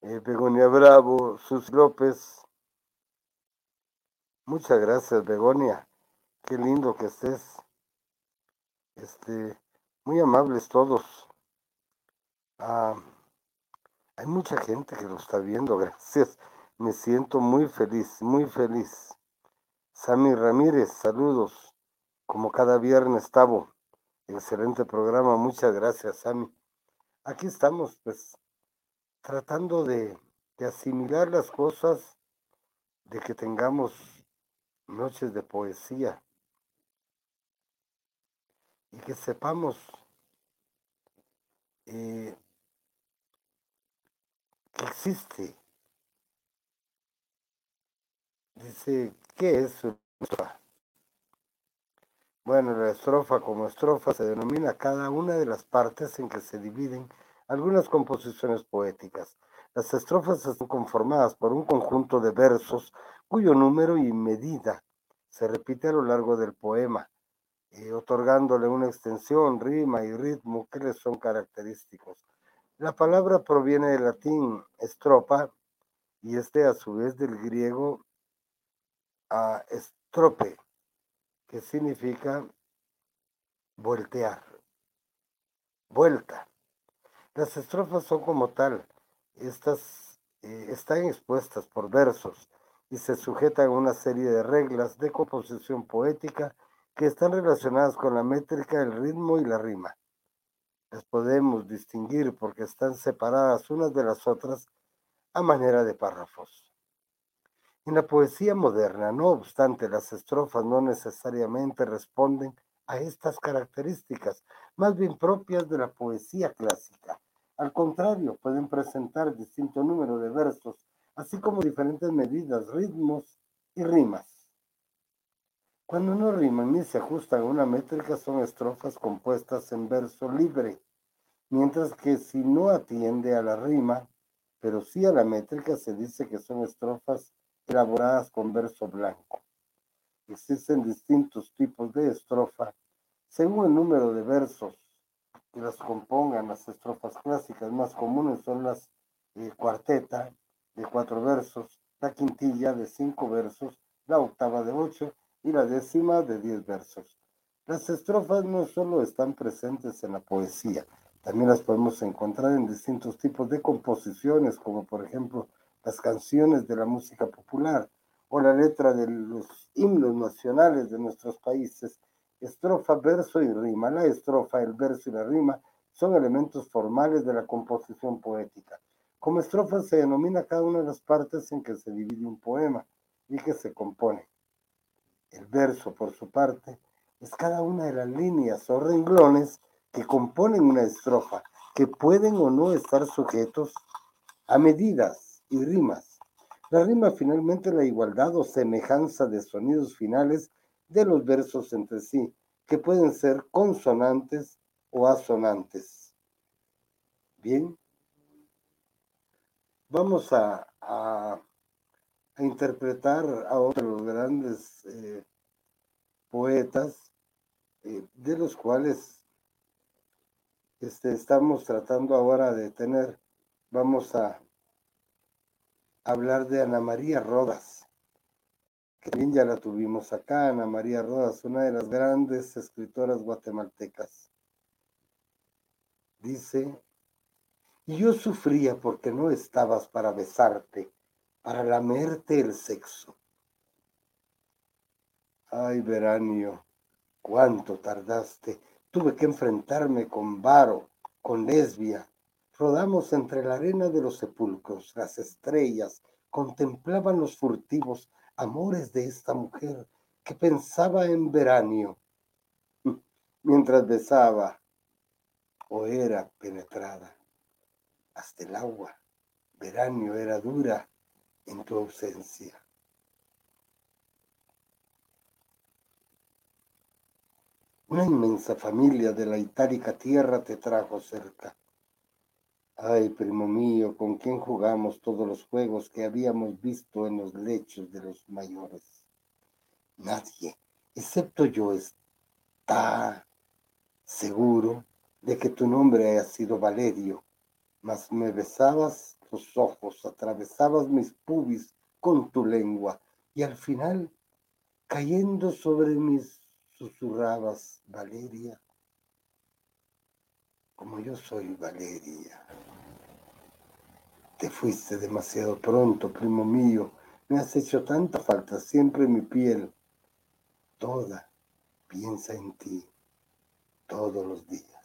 Eh, Begonia Bravo, Sus López, Muchas gracias, Begonia. Qué lindo que estés. Este, muy amables todos. Ah, hay mucha gente que lo está viendo, gracias. Me siento muy feliz, muy feliz. Sammy Ramírez, saludos. Como cada viernes, Tavo. Excelente programa, muchas gracias, Sammy. Aquí estamos, pues, tratando de, de asimilar las cosas, de que tengamos noches de poesía y que sepamos eh, que existe. Dice, ¿qué es una estrofa? Bueno, la estrofa como estrofa se denomina cada una de las partes en que se dividen algunas composiciones poéticas. Las estrofas están conformadas por un conjunto de versos cuyo número y medida se repite a lo largo del poema, eh, otorgándole una extensión, rima y ritmo que les son característicos. La palabra proviene del latín estropa y este a su vez del griego a estrope, que significa voltear, vuelta. Las estrofas son como tal, estas eh, están expuestas por versos y se sujetan a una serie de reglas de composición poética que están relacionadas con la métrica, el ritmo y la rima. Las podemos distinguir porque están separadas unas de las otras a manera de párrafos. En la poesía moderna, no obstante, las estrofas no necesariamente responden a estas características, más bien propias de la poesía clásica. Al contrario, pueden presentar distinto número de versos así como diferentes medidas, ritmos y rimas. Cuando no riman ni se ajustan a una métrica son estrofas compuestas en verso libre, mientras que si no atiende a la rima, pero sí a la métrica, se dice que son estrofas elaboradas con verso blanco. Existen distintos tipos de estrofa según el número de versos que las compongan. Las estrofas clásicas más comunes son las eh, cuarteta, de cuatro versos, la quintilla de cinco versos, la octava de ocho y la décima de diez versos. Las estrofas no solo están presentes en la poesía, también las podemos encontrar en distintos tipos de composiciones, como por ejemplo las canciones de la música popular o la letra de los himnos nacionales de nuestros países. Estrofa, verso y rima. La estrofa, el verso y la rima son elementos formales de la composición poética. Como estrofa se denomina cada una de las partes en que se divide un poema y que se compone. El verso, por su parte, es cada una de las líneas o renglones que componen una estrofa, que pueden o no estar sujetos a medidas y rimas. La rima finalmente es la igualdad o semejanza de sonidos finales de los versos entre sí, que pueden ser consonantes o asonantes. Bien, vamos a, a, interpretar a los grandes eh, poetas, eh, de los cuales este, estamos tratando ahora de tener, vamos a hablar de Ana María Rodas, que bien ya la tuvimos acá, Ana María Rodas, una de las grandes escritoras guatemaltecas. Dice y yo sufría porque no estabas para besarte, para lamerte el sexo. Ay, Veranio, cuánto tardaste. Tuve que enfrentarme con Varo, con Lesbia. Rodamos entre la arena de los sepulcros, las estrellas contemplaban los furtivos amores de esta mujer que pensaba en Veranio mientras besaba o era penetrada hasta el agua. Veranio era dura en tu ausencia. Una inmensa familia de la itálica tierra te trajo cerca. Ay, primo mío, con quien jugamos todos los juegos que habíamos visto en los lechos de los mayores. Nadie, excepto yo, está seguro de que tu nombre haya sido Valerio mas me besabas los ojos, atravesabas mis pubis con tu lengua y al final cayendo sobre mis susurrabas, Valeria, como yo soy Valeria. Te fuiste demasiado pronto, primo mío, me has hecho tanta falta, siempre mi piel, toda, piensa en ti, todos los días.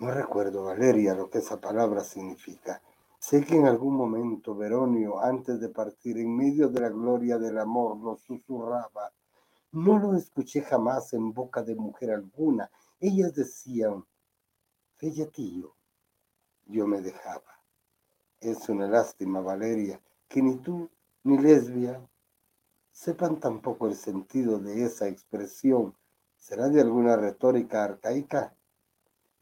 No recuerdo, Valeria, lo que esa palabra significa. Sé que en algún momento Veronio, antes de partir en medio de la gloria del amor, lo susurraba. No lo escuché jamás en boca de mujer alguna. Ellas decían, tío, yo me dejaba. Es una lástima, Valeria, que ni tú ni Lesbia sepan tampoco el sentido de esa expresión. ¿Será de alguna retórica arcaica?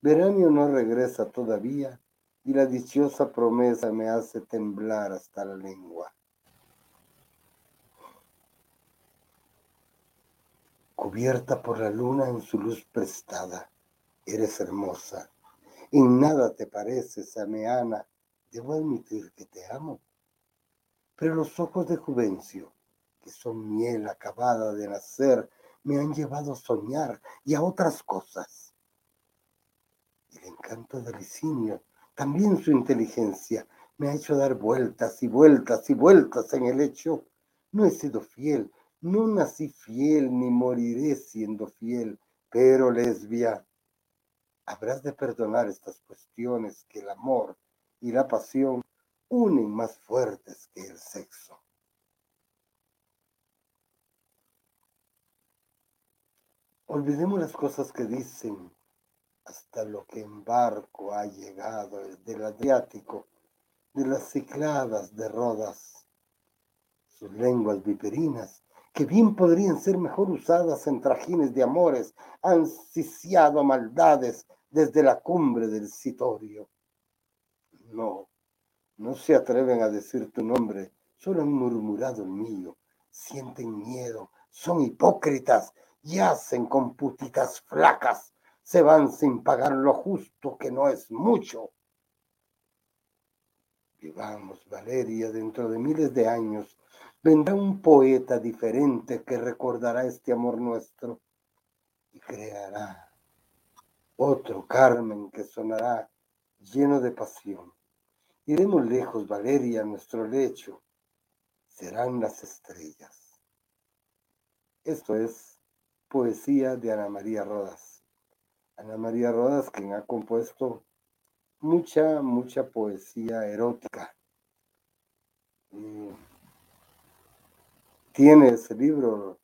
Veranio no regresa todavía y la dichosa promesa me hace temblar hasta la lengua. Cubierta por la luna en su luz prestada, eres hermosa. En nada te pareces a Meana, debo admitir que te amo. Pero los ojos de Juvencio, que son miel acabada de nacer, me han llevado a soñar y a otras cosas. El encanto de Licinio también su inteligencia me ha hecho dar vueltas y vueltas y vueltas en el hecho. No he sido fiel, no nací fiel ni moriré siendo fiel, pero lesbia, habrás de perdonar estas cuestiones que el amor y la pasión unen más fuertes que el sexo. Olvidemos las cosas que dicen hasta lo que en barco ha llegado el Adriático, de las cicladas de Rodas, sus lenguas viperinas, que bien podrían ser mejor usadas en trajines de amores, han siciado maldades desde la cumbre del Citorio. No, no se atreven a decir tu nombre, solo han murmurado el mío, sienten miedo, son hipócritas, yacen con putitas flacas se van sin pagar lo justo, que no es mucho. Vivamos, Valeria, dentro de miles de años vendrá un poeta diferente que recordará este amor nuestro y creará otro Carmen que sonará lleno de pasión. Iremos lejos, Valeria, nuestro lecho serán las estrellas. Esto es poesía de Ana María Rodas. María Rodas, quien ha compuesto mucha, mucha poesía erótica. tiene ese libro,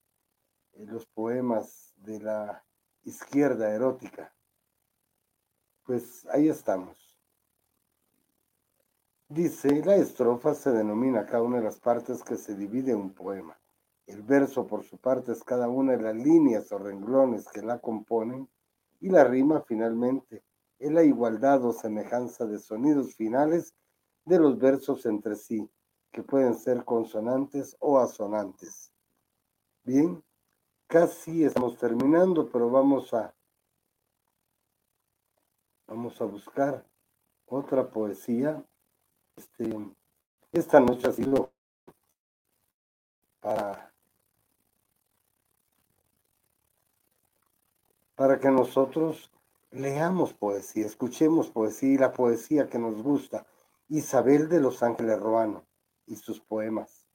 eh, los poemas de la izquierda erótica. Pues ahí estamos. Dice, la estrofa se denomina cada una de las partes que se divide un poema. El verso, por su parte, es cada una de las líneas o renglones que la componen y la rima finalmente es la igualdad o semejanza de sonidos finales de los versos entre sí, que pueden ser consonantes o asonantes. Bien, casi estamos terminando, pero vamos a vamos a buscar otra poesía. Este, esta noche ha sido para para que nosotros leamos poesía, escuchemos poesía y la poesía que nos gusta. Isabel de los Ángeles Roano y sus poemas.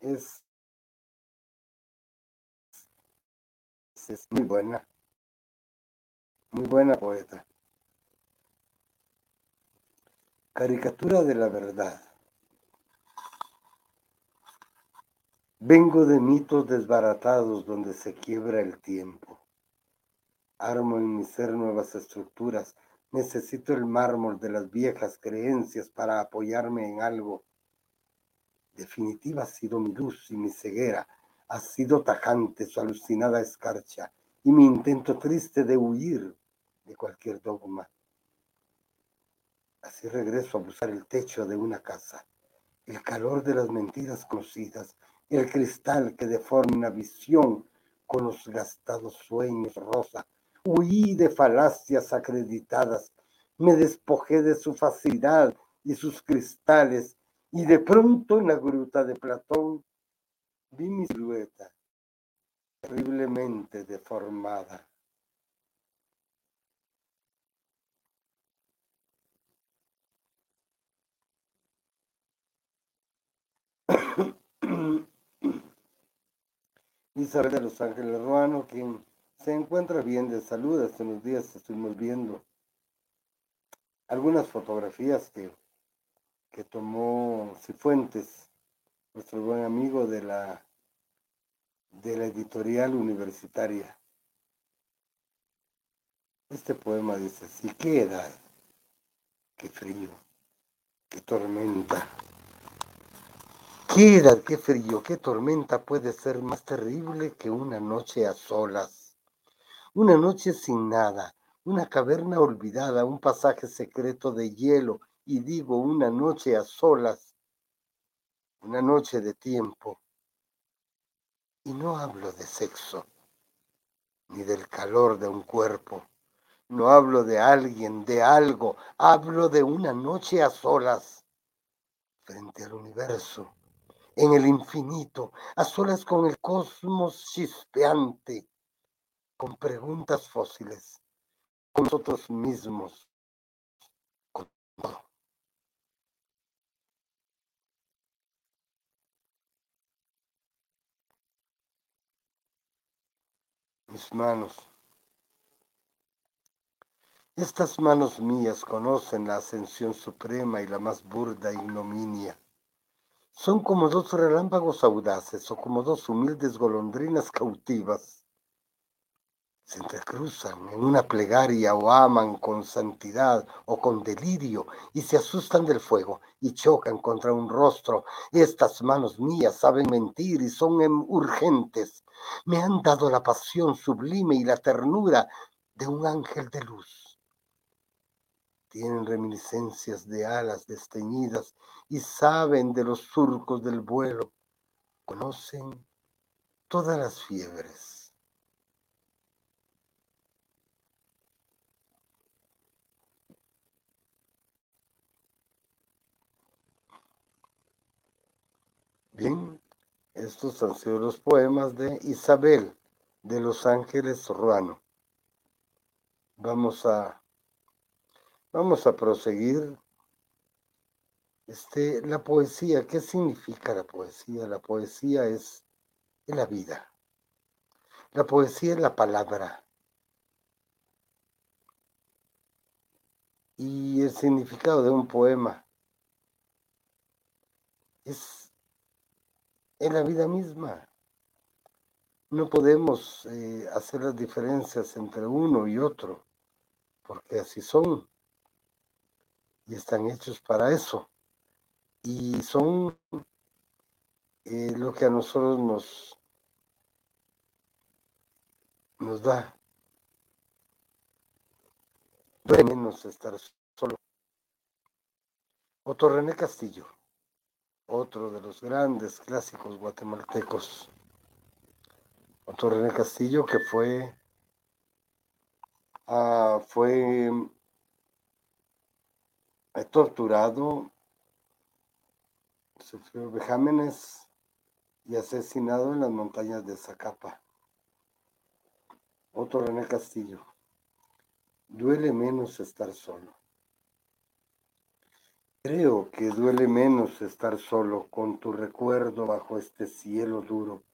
Es, es muy buena, muy buena poeta. Caricatura de la verdad. Vengo de mitos desbaratados donde se quiebra el tiempo. Armo en mi ser nuevas estructuras. Necesito el mármol de las viejas creencias para apoyarme en algo. Definitiva ha sido mi luz y mi ceguera. Ha sido tajante su alucinada escarcha y mi intento triste de huir de cualquier dogma. Así regreso a buscar el techo de una casa, el calor de las mentiras conocidas, el cristal que deforma una visión con los gastados sueños rosa. Huí de falacias acreditadas, me despojé de su facilidad y sus cristales Y de pronto en la gruta de Platón vi mi silueta terriblemente deformada. Isabel de Los Ángeles Ruano, quien se encuentra bien de salud, hace unos días estuvimos viendo algunas fotografías que, que tomó Cifuentes, nuestro buen amigo de la, de la editorial universitaria. Este poema dice así, qué edad, qué frío, qué tormenta. ¿Qué edad, qué frío, qué tormenta puede ser más terrible que una noche a solas? Una noche sin nada, una caverna olvidada, un pasaje secreto de hielo, y digo una noche a solas, una noche de tiempo. Y no hablo de sexo, ni del calor de un cuerpo, no hablo de alguien, de algo, hablo de una noche a solas, frente al universo, en el infinito, a solas con el cosmos chispeante, con preguntas fósiles con nosotros mismos, con todo. Mis manos. Estas manos mías conocen la ascensión suprema y la más burda ignominia. Son como dos relámpagos audaces o como dos humildes golondrinas cautivas se entrecruzan en una plegaria o aman con santidad o con delirio y se asustan del fuego y chocan contra un rostro. Estas manos mías saben mentir y son em, urgentes. Me han dado la pasión sublime y la ternura de un ángel de luz. Tienen reminiscencias de alas desteñidas y saben de los surcos del vuelo. Conocen todas las fiebres Bien, estos han sido los poemas de Isabel de Los Ángeles Ruano. Vamos a, vamos a proseguir. Este, la poesía, ¿qué significa la poesía? La poesía es, la vida. La poesía es la palabra. Y el significado de un poema es la vida misma. No podemos eh, hacer las diferencias entre uno y otro, porque así son y están hechos para eso. Y son eh, lo que a nosotros nos, nos da. menos estar solo. Otto René Castillo otro de los grandes clásicos guatemaltecos. Otro René Castillo que fue, uh, fue eh, torturado, sufrió vejámenes y asesinado en las montañas de Zacapa. Otro René Castillo. Duele menos estar solo. Creo que duele menos estar solo con tu recuerdo bajo este cielo duro,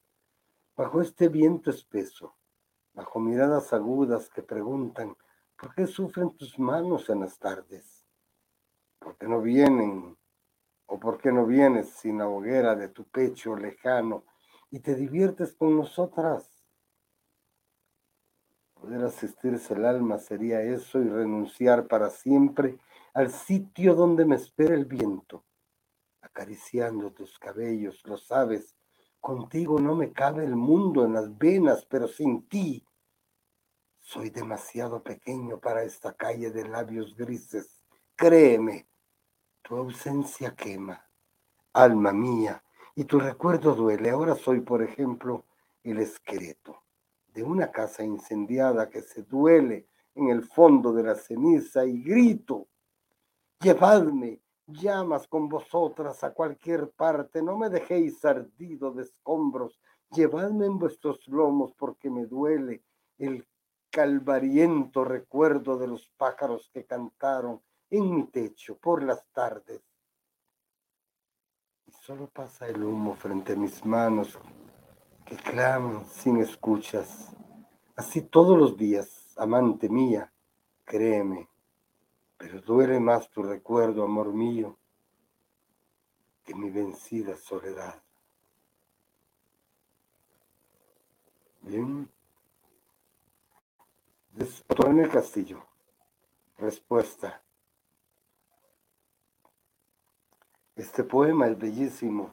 bajo este viento espeso, bajo miradas agudas que preguntan, ¿por qué sufren tus manos en las tardes? ¿Por qué no vienen? ¿O por qué no vienes sin la hoguera de tu pecho lejano y te diviertes con nosotras? Poder asistirse el alma sería eso y renunciar para siempre al sitio donde me espera el viento, acariciando tus cabellos, lo sabes, contigo no me cabe el mundo en las venas, pero sin ti soy demasiado pequeño para esta calle de labios grises. Créeme, tu ausencia quema, alma mía, y tu recuerdo duele. Ahora soy, por ejemplo, el esqueleto de una casa incendiada que se duele en el fondo de la ceniza y grito Llevadme, llamas con vosotras a cualquier parte, no me dejéis ardido de escombros, llevadme en vuestros lomos porque me duele el calvariento recuerdo de los pájaros que cantaron en mi techo por las tardes. Y solo pasa el humo frente a mis manos que claman sin escuchas. Así todos los días, amante mía, créeme, pero duele más tu recuerdo, amor mío, que mi vencida soledad. Bien. en el Castillo. Respuesta. Este poema es bellísimo.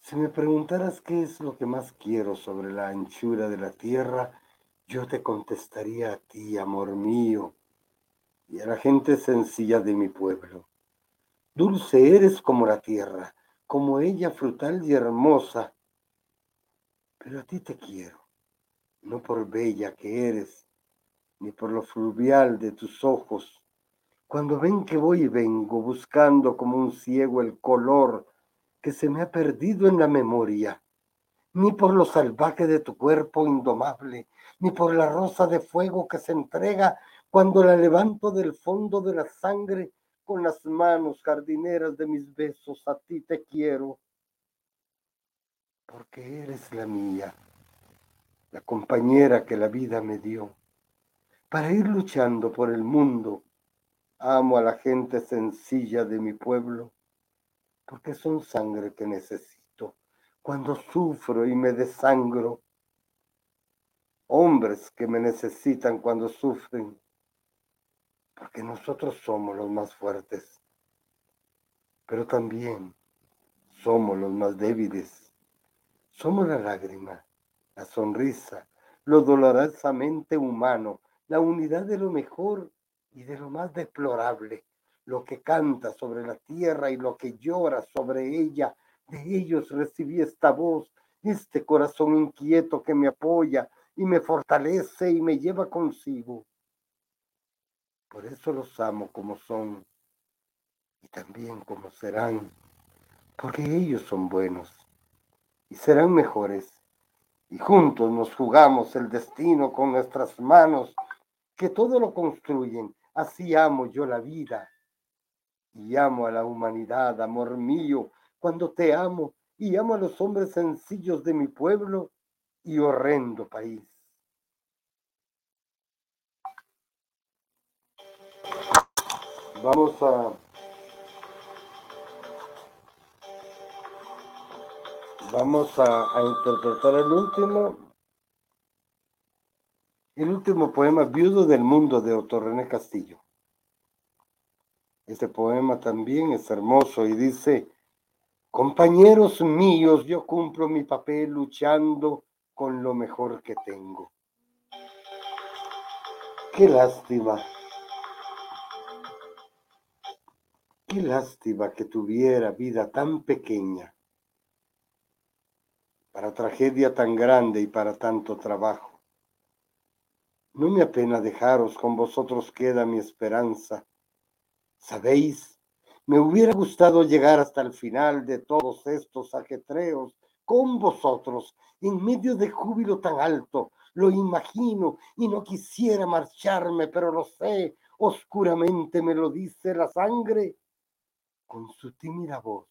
Si me preguntaras qué es lo que más quiero sobre la anchura de la tierra, yo te contestaría a ti, amor mío, y a la gente sencilla de mi pueblo. Dulce eres como la tierra, como ella frutal y hermosa, pero a ti te quiero, no por bella que eres, ni por lo fluvial de tus ojos. Cuando ven que voy y vengo buscando como un ciego el color que se me ha perdido en la memoria, ni por lo salvaje de tu cuerpo indomable, ni por la rosa de fuego que se entrega cuando la levanto del fondo de la sangre con las manos jardineras de mis besos, a ti te quiero, porque eres la mía, la compañera que la vida me dio, para ir luchando por el mundo. Amo a la gente sencilla de mi pueblo porque son sangre que necesito. Cuando sufro y me desangro, hombres que me necesitan cuando sufren, porque nosotros somos los más fuertes, pero también somos los más débiles. Somos la lágrima, la sonrisa, lo dolorosamente humano, la unidad de lo mejor y de lo más deplorable lo que canta sobre la tierra y lo que llora sobre ella. De ellos recibí esta voz, este corazón inquieto que me apoya y me fortalece y me lleva consigo. Por eso los amo como son y también como serán, porque ellos son buenos y serán mejores. Y juntos nos jugamos el destino con nuestras manos, que todo lo construyen. Así amo yo la vida y amo a la humanidad, amor mío, cuando te amo y amo a los hombres sencillos de mi pueblo y horrendo país. Vamos a vamos a, a, interpretar el último el último poema Viudo del Mundo de René Castillo. Este poema también es hermoso y dice, compañeros míos, yo cumplo mi papel luchando con lo mejor que tengo. Qué lástima. Qué lástima que tuviera vida tan pequeña para tragedia tan grande y para tanto trabajo. No me apena dejaros, con vosotros queda mi esperanza Sabéis, me hubiera gustado llegar hasta el final de todos estos ajetreos con vosotros, en medio de júbilo tan alto. Lo imagino y no quisiera marcharme, pero lo sé, oscuramente me lo dice la sangre con su tímida voz,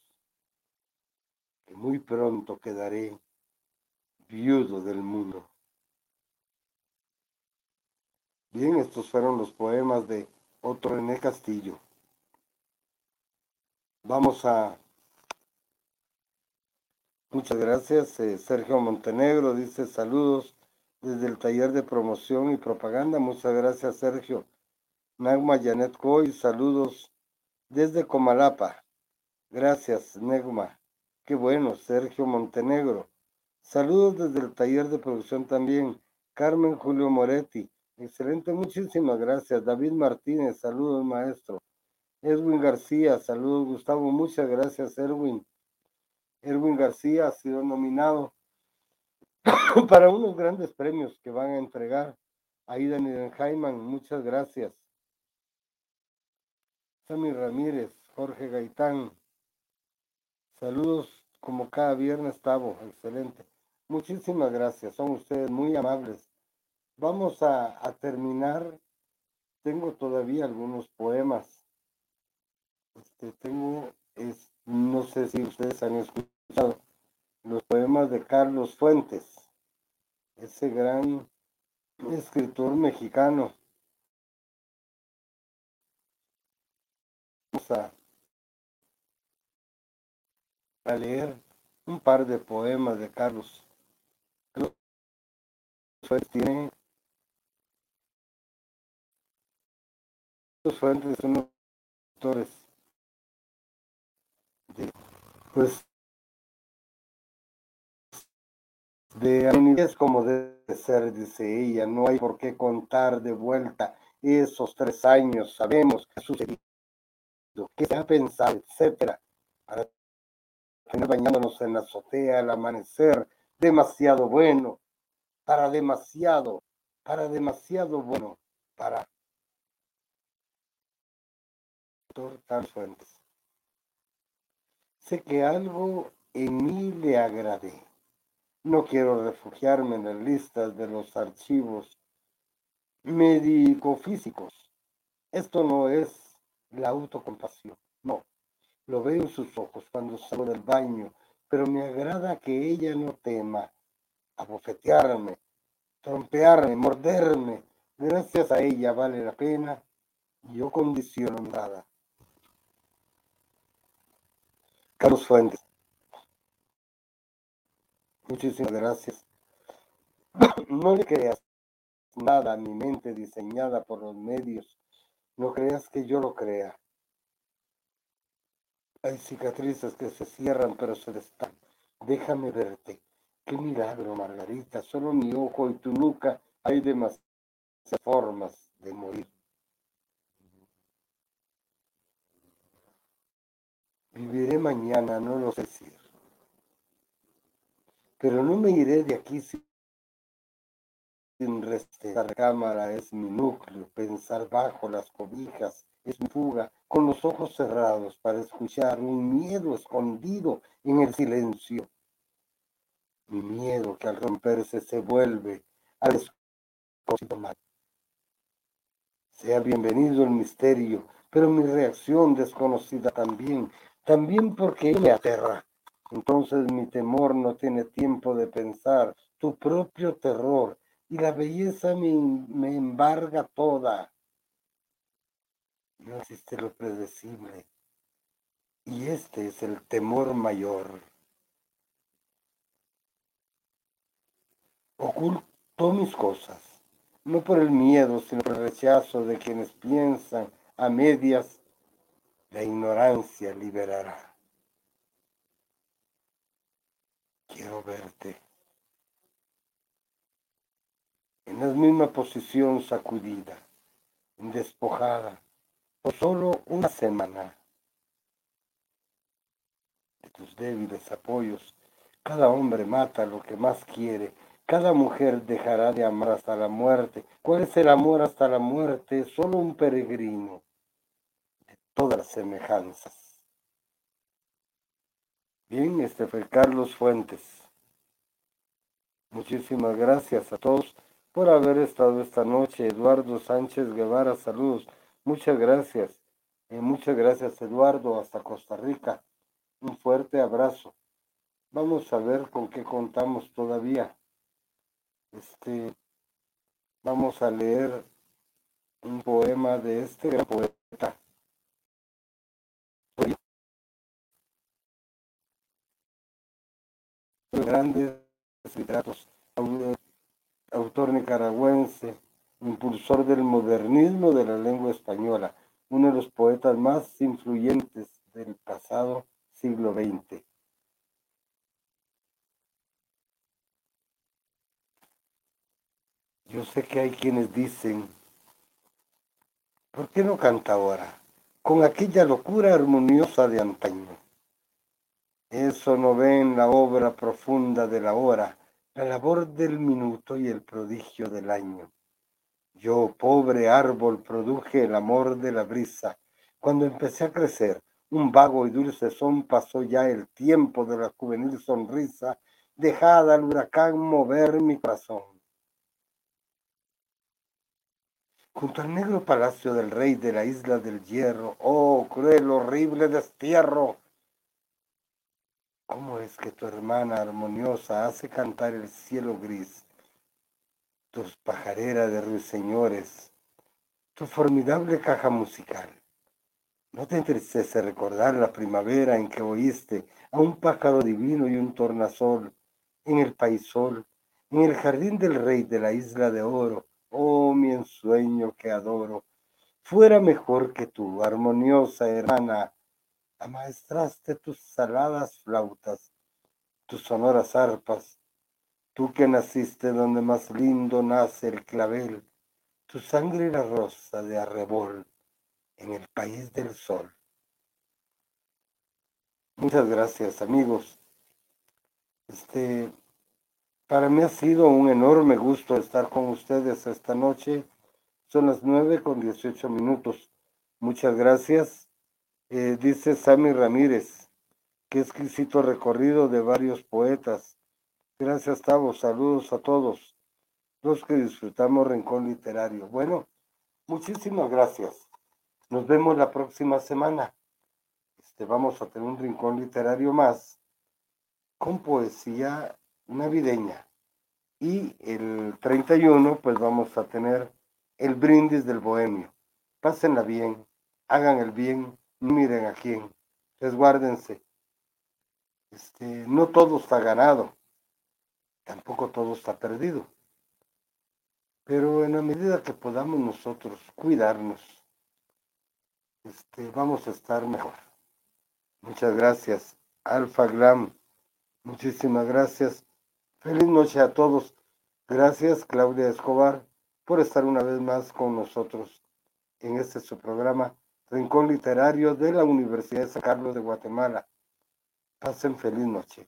que muy pronto quedaré viudo del mundo. Bien, estos fueron los poemas de Otro René Castillo. Vamos a... Muchas gracias. Eh, Sergio Montenegro dice saludos desde el taller de promoción y propaganda. Muchas gracias, Sergio. Nagma Janet Coy, saludos desde Comalapa. Gracias, Negma. Qué bueno, Sergio Montenegro. Saludos desde el taller de producción también. Carmen Julio Moretti. Excelente, muchísimas gracias. David Martínez, saludos, maestro. Edwin García, saludos Gustavo, muchas gracias Erwin. Erwin García ha sido nominado para unos grandes premios que van a entregar. Aida Nidenheiman, muchas gracias. Sammy Ramírez, Jorge Gaitán. Saludos como cada viernes, Tavo. Excelente. Muchísimas gracias. Son ustedes muy amables. Vamos a, terminar. Tengo todavía algunos poemas. Este, tengo, no sé si ustedes han escuchado, los poemas de Carlos Fuentes, ese gran escritor mexicano. Vamos a, leer un par de poemas de Carlos. Fuentes tiene fuentes son autores pues de es como debe ser, dice ella, no hay por qué contar de vuelta esos tres años, sabemos que ha sucedido, que se ha pensado, etcétera, para tener bañándonos en la azotea al amanecer, demasiado bueno, para demasiado, para demasiado bueno, para Sé que algo en mí le agradé no quiero refugiarme en las listas de los archivos médico-físicos. Esto no es la autocompasión, no. Lo veo en sus ojos cuando salgo del baño, pero me agrada que ella no tema abofetearme, trompearme, morderme. Gracias a ella vale la pena. Yo condiciono nada. Carlos Fuentes. Muchísimas gracias. No le creas nada a mi mente diseñada por los medios. No creas que yo lo crea. Hay cicatrices que se cierran pero se destapan. Déjame verte. Qué milagro, Margarita. Solo mi ojo y tu nuca hay demasiadas formas de morir. Viviré mañana, no lo sé decir pero no me iré de aquí sin restar. cámara es mi núcleo, pensar bajo las cobijas es mi fuga, con los ojos cerrados para escuchar un miedo escondido en el silencio. Mi miedo que al romperse se vuelve al mal. Sea bienvenido el misterio, pero mi reacción desconocida también, también porque me aterra entonces mi temor no tiene tiempo de pensar, tu propio terror, y la belleza me, me embarga toda. No existe lo predecible. Y este es el temor mayor. Oculto mis cosas, no por el miedo, sino por el rechazo de quienes piensan a medias, la ignorancia liberará. quiero verte. En la misma posición sacudida, despojada, por solo una semana. De tus débiles apoyos, cada hombre mata lo que más quiere, cada mujer dejará de amar hasta la muerte. ¿Cuál es el amor hasta la muerte? Solo un peregrino todas semejanzas. Bien, este Carlos Fuentes. Muchísimas gracias a todos por haber estado esta noche. Eduardo Sánchez Guevara, saludos. Muchas gracias. y muchas gracias, Eduardo, hasta Costa Rica. Un fuerte abrazo. Vamos a ver con qué contamos todavía. Este, vamos a leer un poema de este gran poeta, grandes literatos, autor nicaragüense, impulsor del modernismo de la lengua española, uno de los poetas más influyentes del pasado siglo XX. Yo sé que hay quienes dicen, ¿por qué no canta ahora? Con aquella locura armoniosa de antaño. Eso no ve en la obra profunda de la hora, la labor del minuto y el prodigio del año. Yo, pobre árbol, produje el amor de la brisa, Cuando empecé a crecer, un vago y dulce son pasó ya el tiempo de la juvenil sonrisa, dejada al huracán mover mi corazón. Junto al negro palacio del rey de la isla del hierro, oh cruel, horrible destierro, ¿cómo es que tu hermana armoniosa hace cantar el cielo gris? Tus pajareras de ruiseñores, tu formidable caja musical. ¿No te entristece recordar la primavera en que oíste a un pájaro divino y un tornasol en el paisol, en el jardín del rey de la isla de oro? Oh, mi ensueño que adoro, fuera mejor que tu armoniosa hermana, amaestraste tus saladas flautas, tus sonoras arpas, tú que naciste donde más lindo nace el clavel, tu sangre la rosa de arrebol en el país del sol. Muchas gracias, amigos. Este, para mí ha sido un enorme gusto estar con ustedes esta noche. Son las nueve con dieciocho minutos. Muchas gracias. Eh, dice Sammy Ramírez, qué exquisito recorrido de varios poetas. Gracias, Tavo. Saludos a todos los que disfrutamos Rincón Literario. Bueno, muchísimas gracias. Nos vemos la próxima semana. Este, vamos a tener un rincón literario más con poesía navideña. Y el 31, pues vamos a tener el brindis del bohemio. Pásenla bien, hagan el bien, miren a quién, resguárdense. Este, no todo está ganado, tampoco todo está perdido. Pero en la medida que podamos nosotros cuidarnos, este, vamos a estar mejor. Muchas gracias, Alfa Glam. Muchísimas gracias. Feliz noche a todos. Gracias, Claudia Escobar, por estar una vez más con nosotros en este su programa Rincón Literario de la Universidad de San Carlos de Guatemala. Pasen feliz noche.